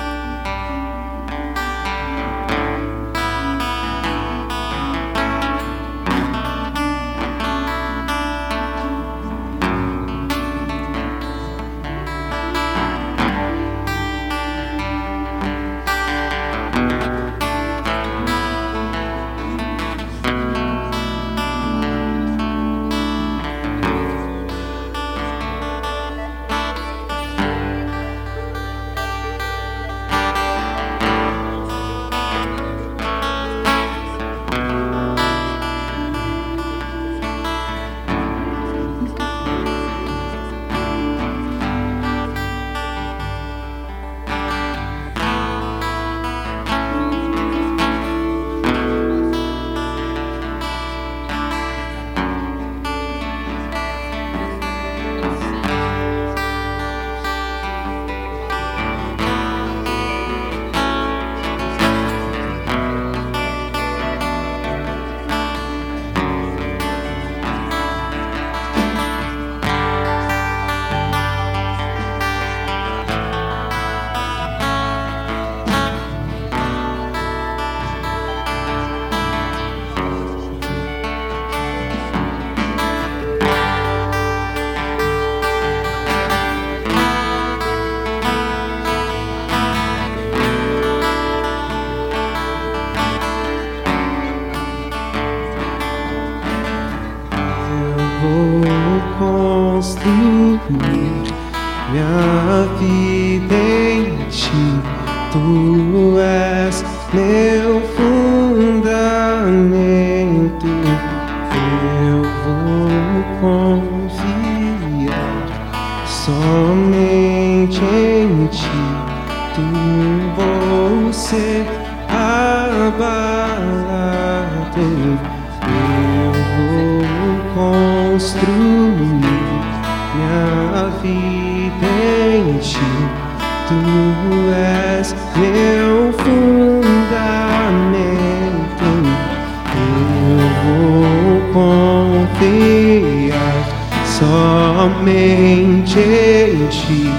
Somente em ti.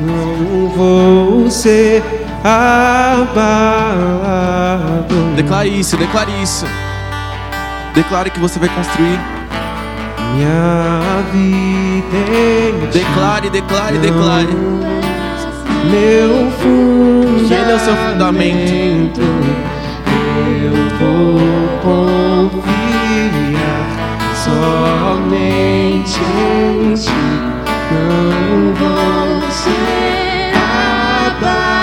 Não vou ser abalado. Declare isso, declare isso. Declare que você vai construir. Minha vida. Declare, declare, declare. Meu fundamento. Que Ele é o seu fundamento. Eu vou confiar somente em ti. Não vou ser abalado.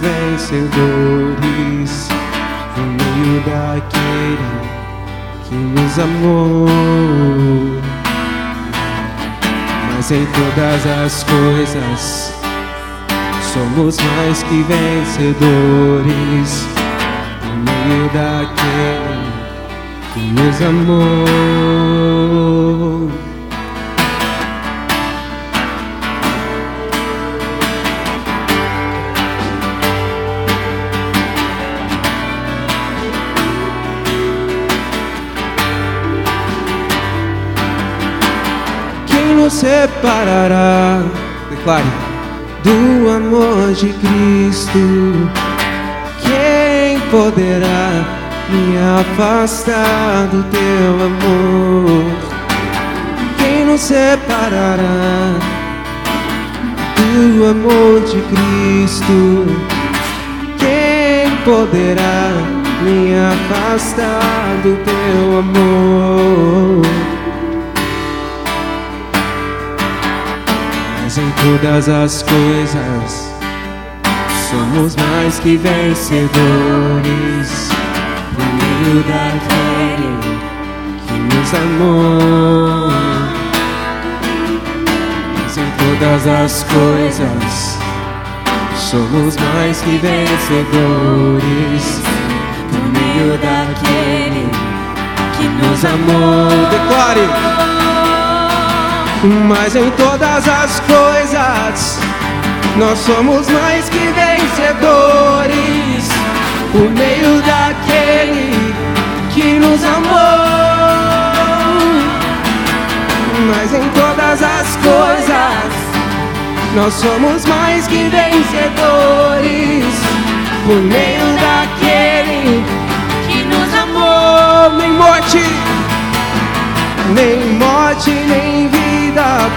Vencedores por meio daquele que nos amou. Mas em todas as coisas somos mais que vencedores por meio daquele que nos amou. Nos separará? Declare. Do amor de Cristo. Quem poderá me afastar do teu amor? Quem nos separará do amor de Cristo? Quem poderá me afastar do teu amor? Mas em todas as coisas somos mais que vencedores por meio daquele que nos amou. Mas em todas as coisas somos mais que vencedores por meio daquele que nos amou. Declare! Mas em todas as coisas nós somos mais que vencedores por meio daquele que nos amou. Mas em todas as coisas nós somos mais que vencedores por meio daquele que nos amou. Nem morte nem morte, nem vida,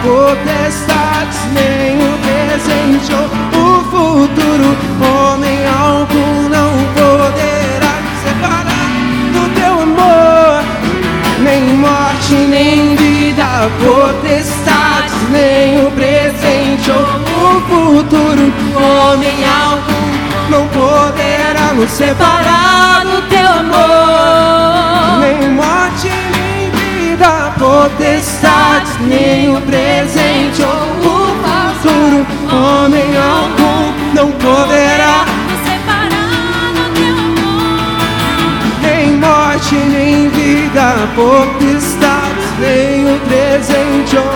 potestades, nem o presente ou o futuro, homem algum não poderá separar do teu amor. Nem morte, nem vida, potestades, nem o presente ou o futuro, homem algum não poderá nos separar do teu amor. Nem morte, vida, potestades, nem o presente ou o futuro, homem algum não poderá, Nos separar do teu amor. nem morte, nem vida, potestades, nem o presente ou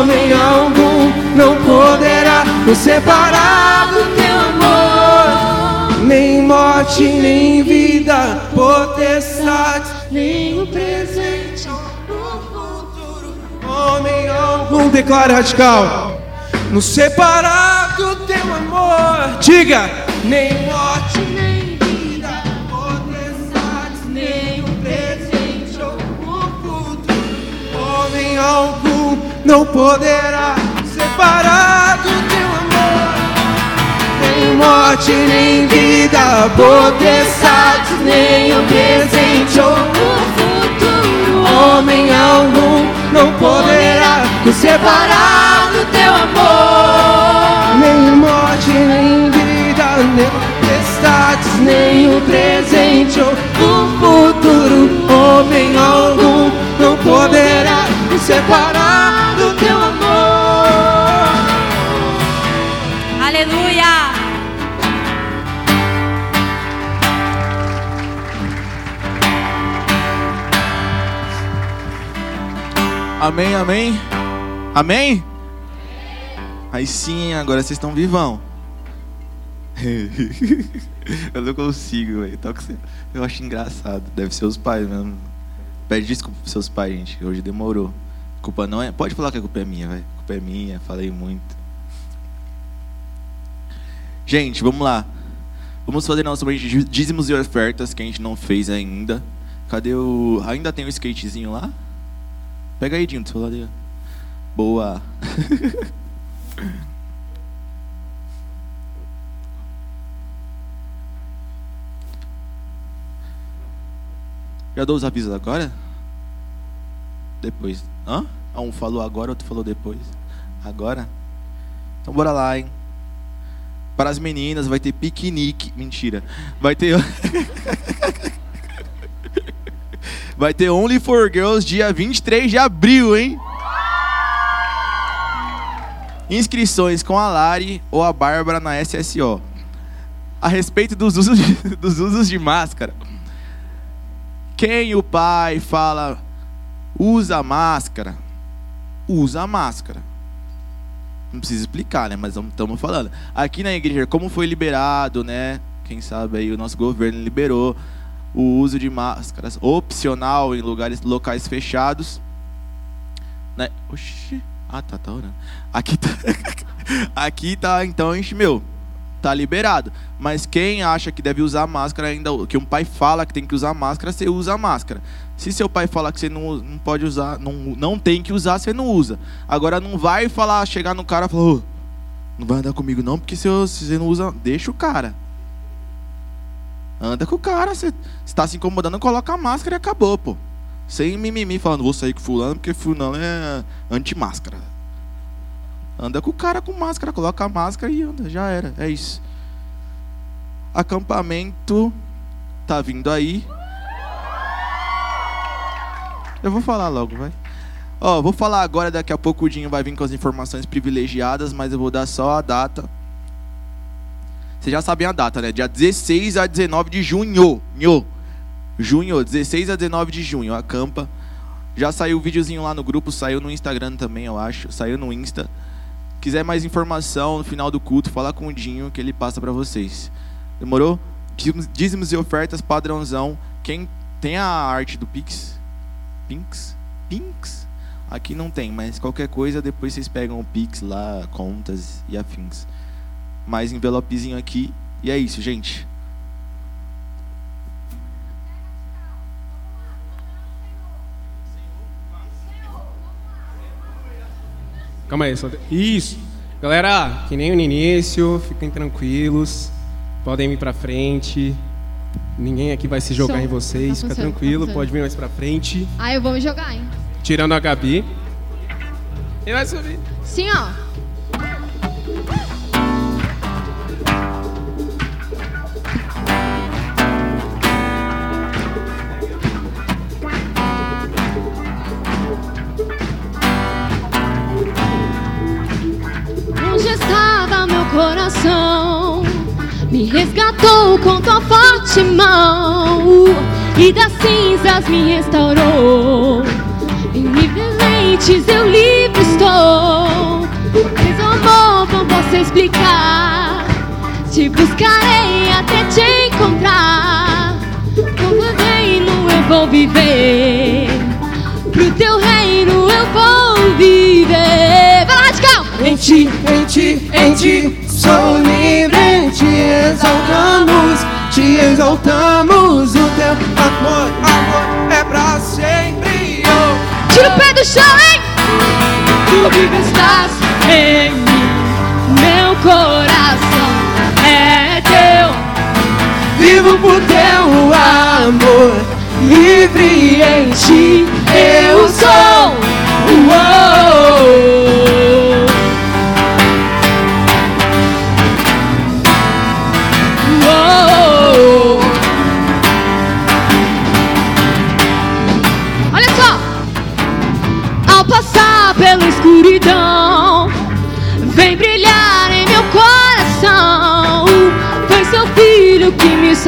homem algum não poderá nos separar do teu amor. Nem morte, nem vida, potestades, nem o presente algum declara radical. Nos separar do teu amor, diga, nem morte, nem vida, potestades, nem o presente ou o futuro, homem algum não poderá separar do teu amor. Nem morte, nem vida, potestades, nem o presente ou o futuro, homem algum não poderá nos separar do teu amor. Nem morte, nem vida, nem potestades, nem o presente ou o futuro, homem algum não poderá nos separar Amém, amém? Amém? Aí sim, agora vocês estão vivão. eu não consigo, velho. Eu acho engraçado. Deve ser os pais mesmo. Pede desculpa pros seus pais, gente. Hoje demorou. Culpa não é. Pode falar que a culpa é minha, velho. Culpa é minha, falei muito. Gente, vamos lá. Vamos fazer nosso dízimos e ofertas que a gente não fez ainda. Cadê o. Ainda tem o skatezinho lá? Pega aí, Dinho, do seu lado. Boa. Já dou os avisos agora? Depois. Hã? Ah, um falou agora, outro falou depois. Agora? Então bora lá, hein? Para as meninas vai ter piquenique. Mentira. Vai ter. vai ter Only for Girls dia 23 de abril, hein? Inscrições com a Lari ou a Bárbara na SSO. A respeito dos usos de, dos usos de máscara. Quem o pai fala usa máscara, usa máscara. Não precisa explicar, né? Mas estamos falando. Aqui na igreja, como foi liberado, né? Quem sabe aí o nosso governo liberou o uso de máscaras opcional em lugares, locais fechados. Né? Oxi. Ah, tá, tá orando. Aqui tá, aqui tá, então, a gente, meu, tá liberado. Mas quem acha que deve usar máscara ainda, que um pai fala que tem que usar máscara, você usa máscara. Se seu pai falar que você não, não pode usar, não, não tem que usar, você não usa. Agora não vai falar, chegar no cara e falar, oh, não vai andar comigo não, porque se você não usa, deixa o cara. Anda com o cara, você está se incomodando, coloca a máscara e acabou, pô. Sem mimimi falando, vou sair com fulano, porque fulano é anti-máscara. Anda com o cara com máscara, coloca a máscara e anda, já era, é isso. Acampamento tá vindo aí. Eu vou falar logo, vai. Ó, vou falar agora, daqui a pouco o Dinho vai vir com as informações privilegiadas, mas eu vou dar só a data. Vocês já sabem a data, né? Dia 16 a 19 de junho. Nho. Junho, 16 a 19 de junho, acampa. Já saiu o videozinho lá no grupo, saiu no Instagram também, eu acho. Saiu no Insta. Quiser mais informação no final do culto, fala com o Dinho que ele passa para vocês. Demorou? Dízimos e ofertas padrãozão. Quem tem a arte do Pix? Pinks? Pinks? Aqui não tem, mas qualquer coisa depois vocês pegam o Pix lá, contas e afins. Mais envelopezinho aqui. E é isso, gente. Calma aí, só... Isso. Galera, que nem no início, fiquem tranquilos. Podem ir pra frente. Ninguém aqui vai se jogar Show. em vocês. Tá Fica tranquilo, tá pode vir mais pra frente. Ah, eu vou me jogar, hein? Tirando a Gabi. E vai subir. Sim, ó. Resgatou com tua forte mão e das cinzas me restaurou. Em eu livre estou. Tens amor, não posso explicar. Te buscarei até te encontrar. Com teu reino eu vou viver. Pro teu reino eu vou viver. Vai lá. Em ti, em ti, em ti sou livre, te exaltamos, te exaltamos. O teu amor, amor é pra sempre. Oh. Tira o pé do chão, hein? Tu vive estás em mim, meu coração é teu. Vivo por teu amor, livre em ti eu sou. Uou.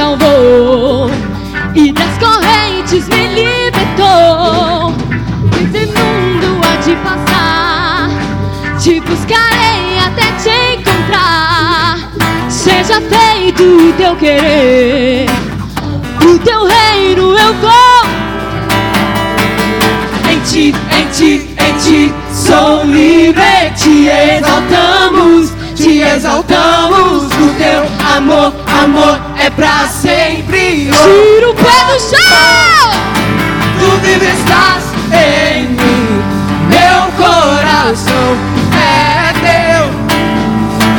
Salvou e das correntes me libertou. Nesse mundo te passar. Te buscarei até te encontrar. Seja feito o teu querer. O teu reino eu vou. Em ti, em ti, em ti, sou livre. Te exaltamos, te exaltamos. O teu amor, amor é pra sempre. Tira o pé do chão. Tu vive estás em mim, meu coração é teu.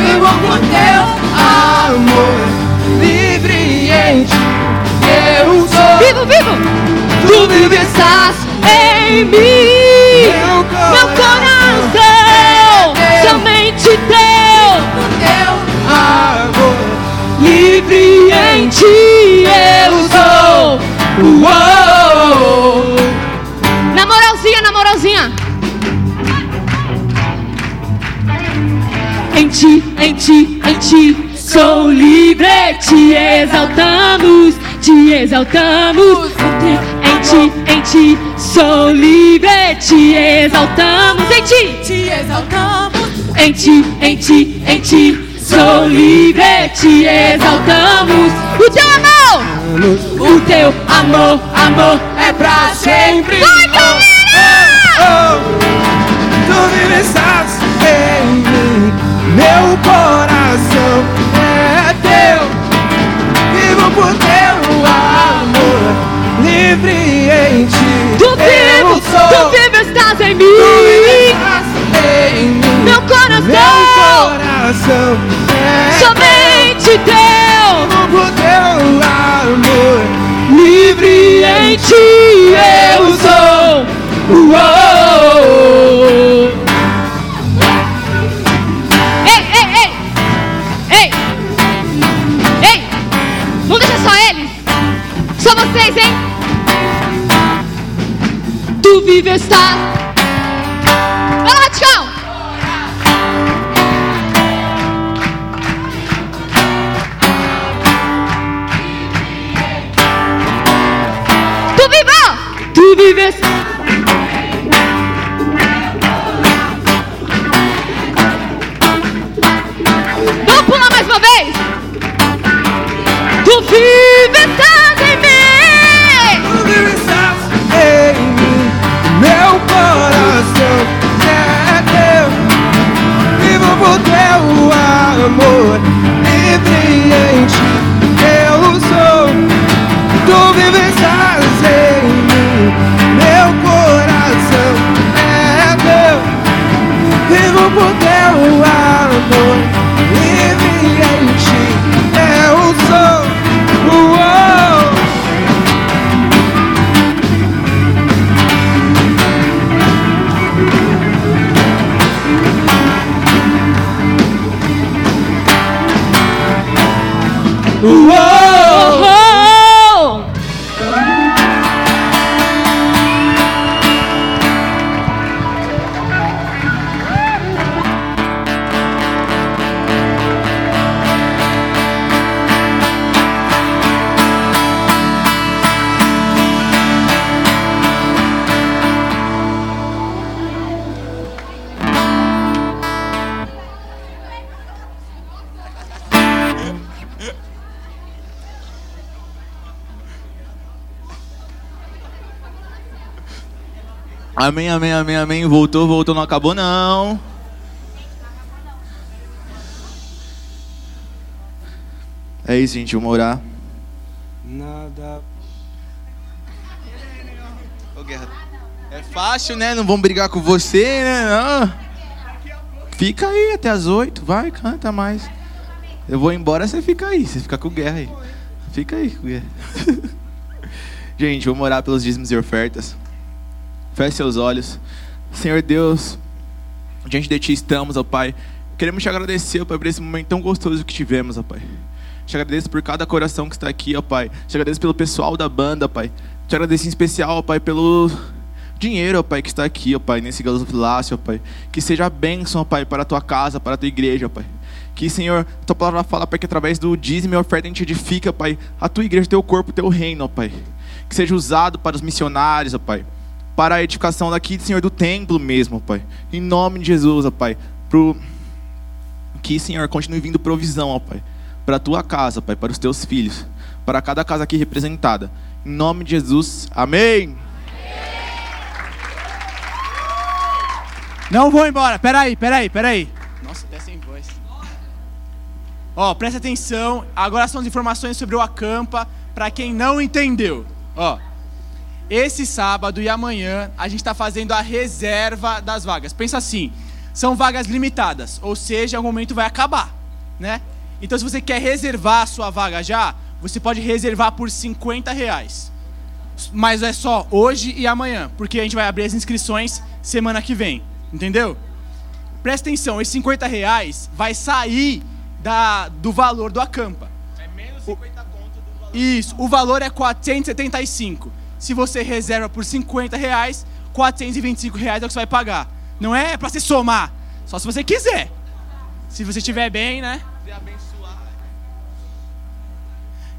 Vivo por teu amor, livre em ti. Eu sou. Vivo, vivo. Tu vive estás Em mim. Meu Meu coração. Teu. Somente teu em ti eu sou. Uou! Na moralzinha, na moralzinha. Em ti, em ti, em ti, sou livre, te exaltamos, te exaltamos. Em ti, em ti, sou livre, te exaltamos. Em ti, Te exaltamos, em ti, em ti, em ti, sou livre, te exaltamos. O teu amor, o teu amor, amor é pra sempre. Vai, galera! Oh, tu vive estás em mim, meu coração é teu. Vivo por teu amor, livre em ti. Tu sou. tu vivo estás em mim. É somente teu. Por teu amor, Livre em ti eu sou. Uou. Ei, ei, ei, ei, ei, não deixa só eles, só vocês, hein? Tu vive está. Vives. Vamos pular mais uma vez. Tu Amém, amém, amém, amém. Voltou, voltou, não acabou não. É isso, gente, vamos orar. Nada. Ô, Guerra, é fácil, né? Não vamos brigar com você, né? Não. Fica aí até as oito, vai, canta mais. Eu vou embora, você fica aí, você fica com guerra aí. Fica aí com guerra. Gente, vamos orar pelos dízimos e ofertas. Feche seus olhos. Senhor Deus, diante de Ti estamos, ó Pai. Queremos te agradecer, ó Pai, por esse momento tão gostoso que tivemos, ó Pai. Te agradeço por cada coração que está aqui, ó Pai. Te agradeço pelo pessoal da banda, Pai. Te agradeço em especial, ó Pai, pelo dinheiro, ó Pai, que está aqui, ó Pai, nesse gasofilácio, ó Pai. Que seja a bênção, ó Pai, para a tua casa, para a tua igreja, ó Pai. Que, Senhor, tua palavra fala, Pai, que através do dízimo e oferta a gente edifica, Pai, a tua igreja, teu corpo, teu reino, ó Pai. Que seja usado para os missionários, ó Pai para a edificação daqui, Senhor, do templo mesmo, Pai. Em nome de Jesus, ó Pai. Pro... Que, Senhor, continue vindo provisão, ó Pai. Para a tua casa, Pai, para os teus filhos. Para cada casa aqui representada. Em nome de Jesus, amém. Não vou embora, peraí, peraí, peraí. Nossa, até sem voz. Ó, presta atenção. Agora são as informações sobre o Acampa, para quem não entendeu. Ó, esse sábado e amanhã a gente está fazendo a reserva das vagas. Pensa assim, são vagas limitadas, ou seja, o momento vai acabar, né? Então, se você quer reservar a sua vaga já, você pode reservar por 50 reais. Mas é só hoje e amanhã, porque a gente vai abrir as inscrições semana que vem. Entendeu? Presta atenção, esses 50 reais vai sair da, do valor do acampa. É menos 50 conto do valor. Isso, o valor é 475. Se você reserva por 50 reais, 425 reais é o que você vai pagar. Não é para se somar, só se você quiser. Se você estiver bem, né?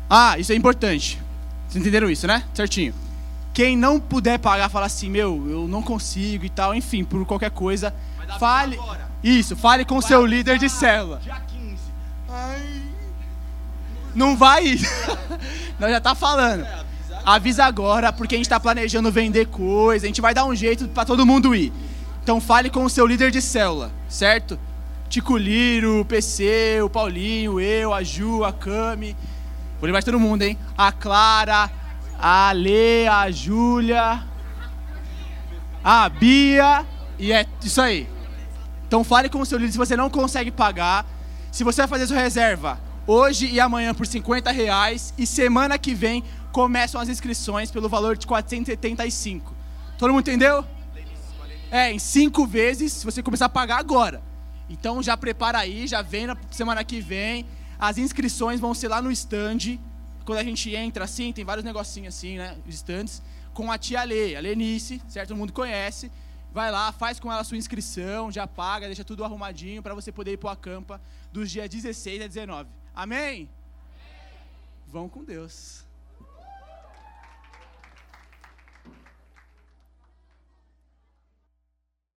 Ah, isso é importante. Vocês entenderam isso, né? Certinho. Quem não puder pagar, fala assim, meu, eu não consigo e tal, enfim, por qualquer coisa, fale. Isso, fale com o seu líder de célula. Dia 15. Não vai ir. Nós já tá falando. Avisa agora, porque a gente tá planejando vender coisa, a gente vai dar um jeito para todo mundo ir. Então fale com o seu líder de célula, certo? Tico Liro, o PC, o Paulinho, eu, a Ju, a Cami. Vou levar todo mundo, hein? A Clara, a Lê, a Júlia, a Bia, e é isso aí. Então fale com o seu líder se você não consegue pagar. Se você vai fazer sua reserva hoje e amanhã por 50 reais e semana que vem começam as inscrições pelo valor de 475. Todo mundo entendeu? É, em cinco vezes se você começar a pagar agora. Então já prepara aí, já vem na semana que vem. As inscrições vão ser lá no stand. Quando a gente entra assim, tem vários negocinhos assim, né? Os stands. Com a tia Lê, a Lenice, certo? Todo mundo conhece. Vai lá, faz com ela a sua inscrição, já paga, deixa tudo arrumadinho para você poder ir para o acampa dos dias 16 a 19. Amém? Vão com Deus.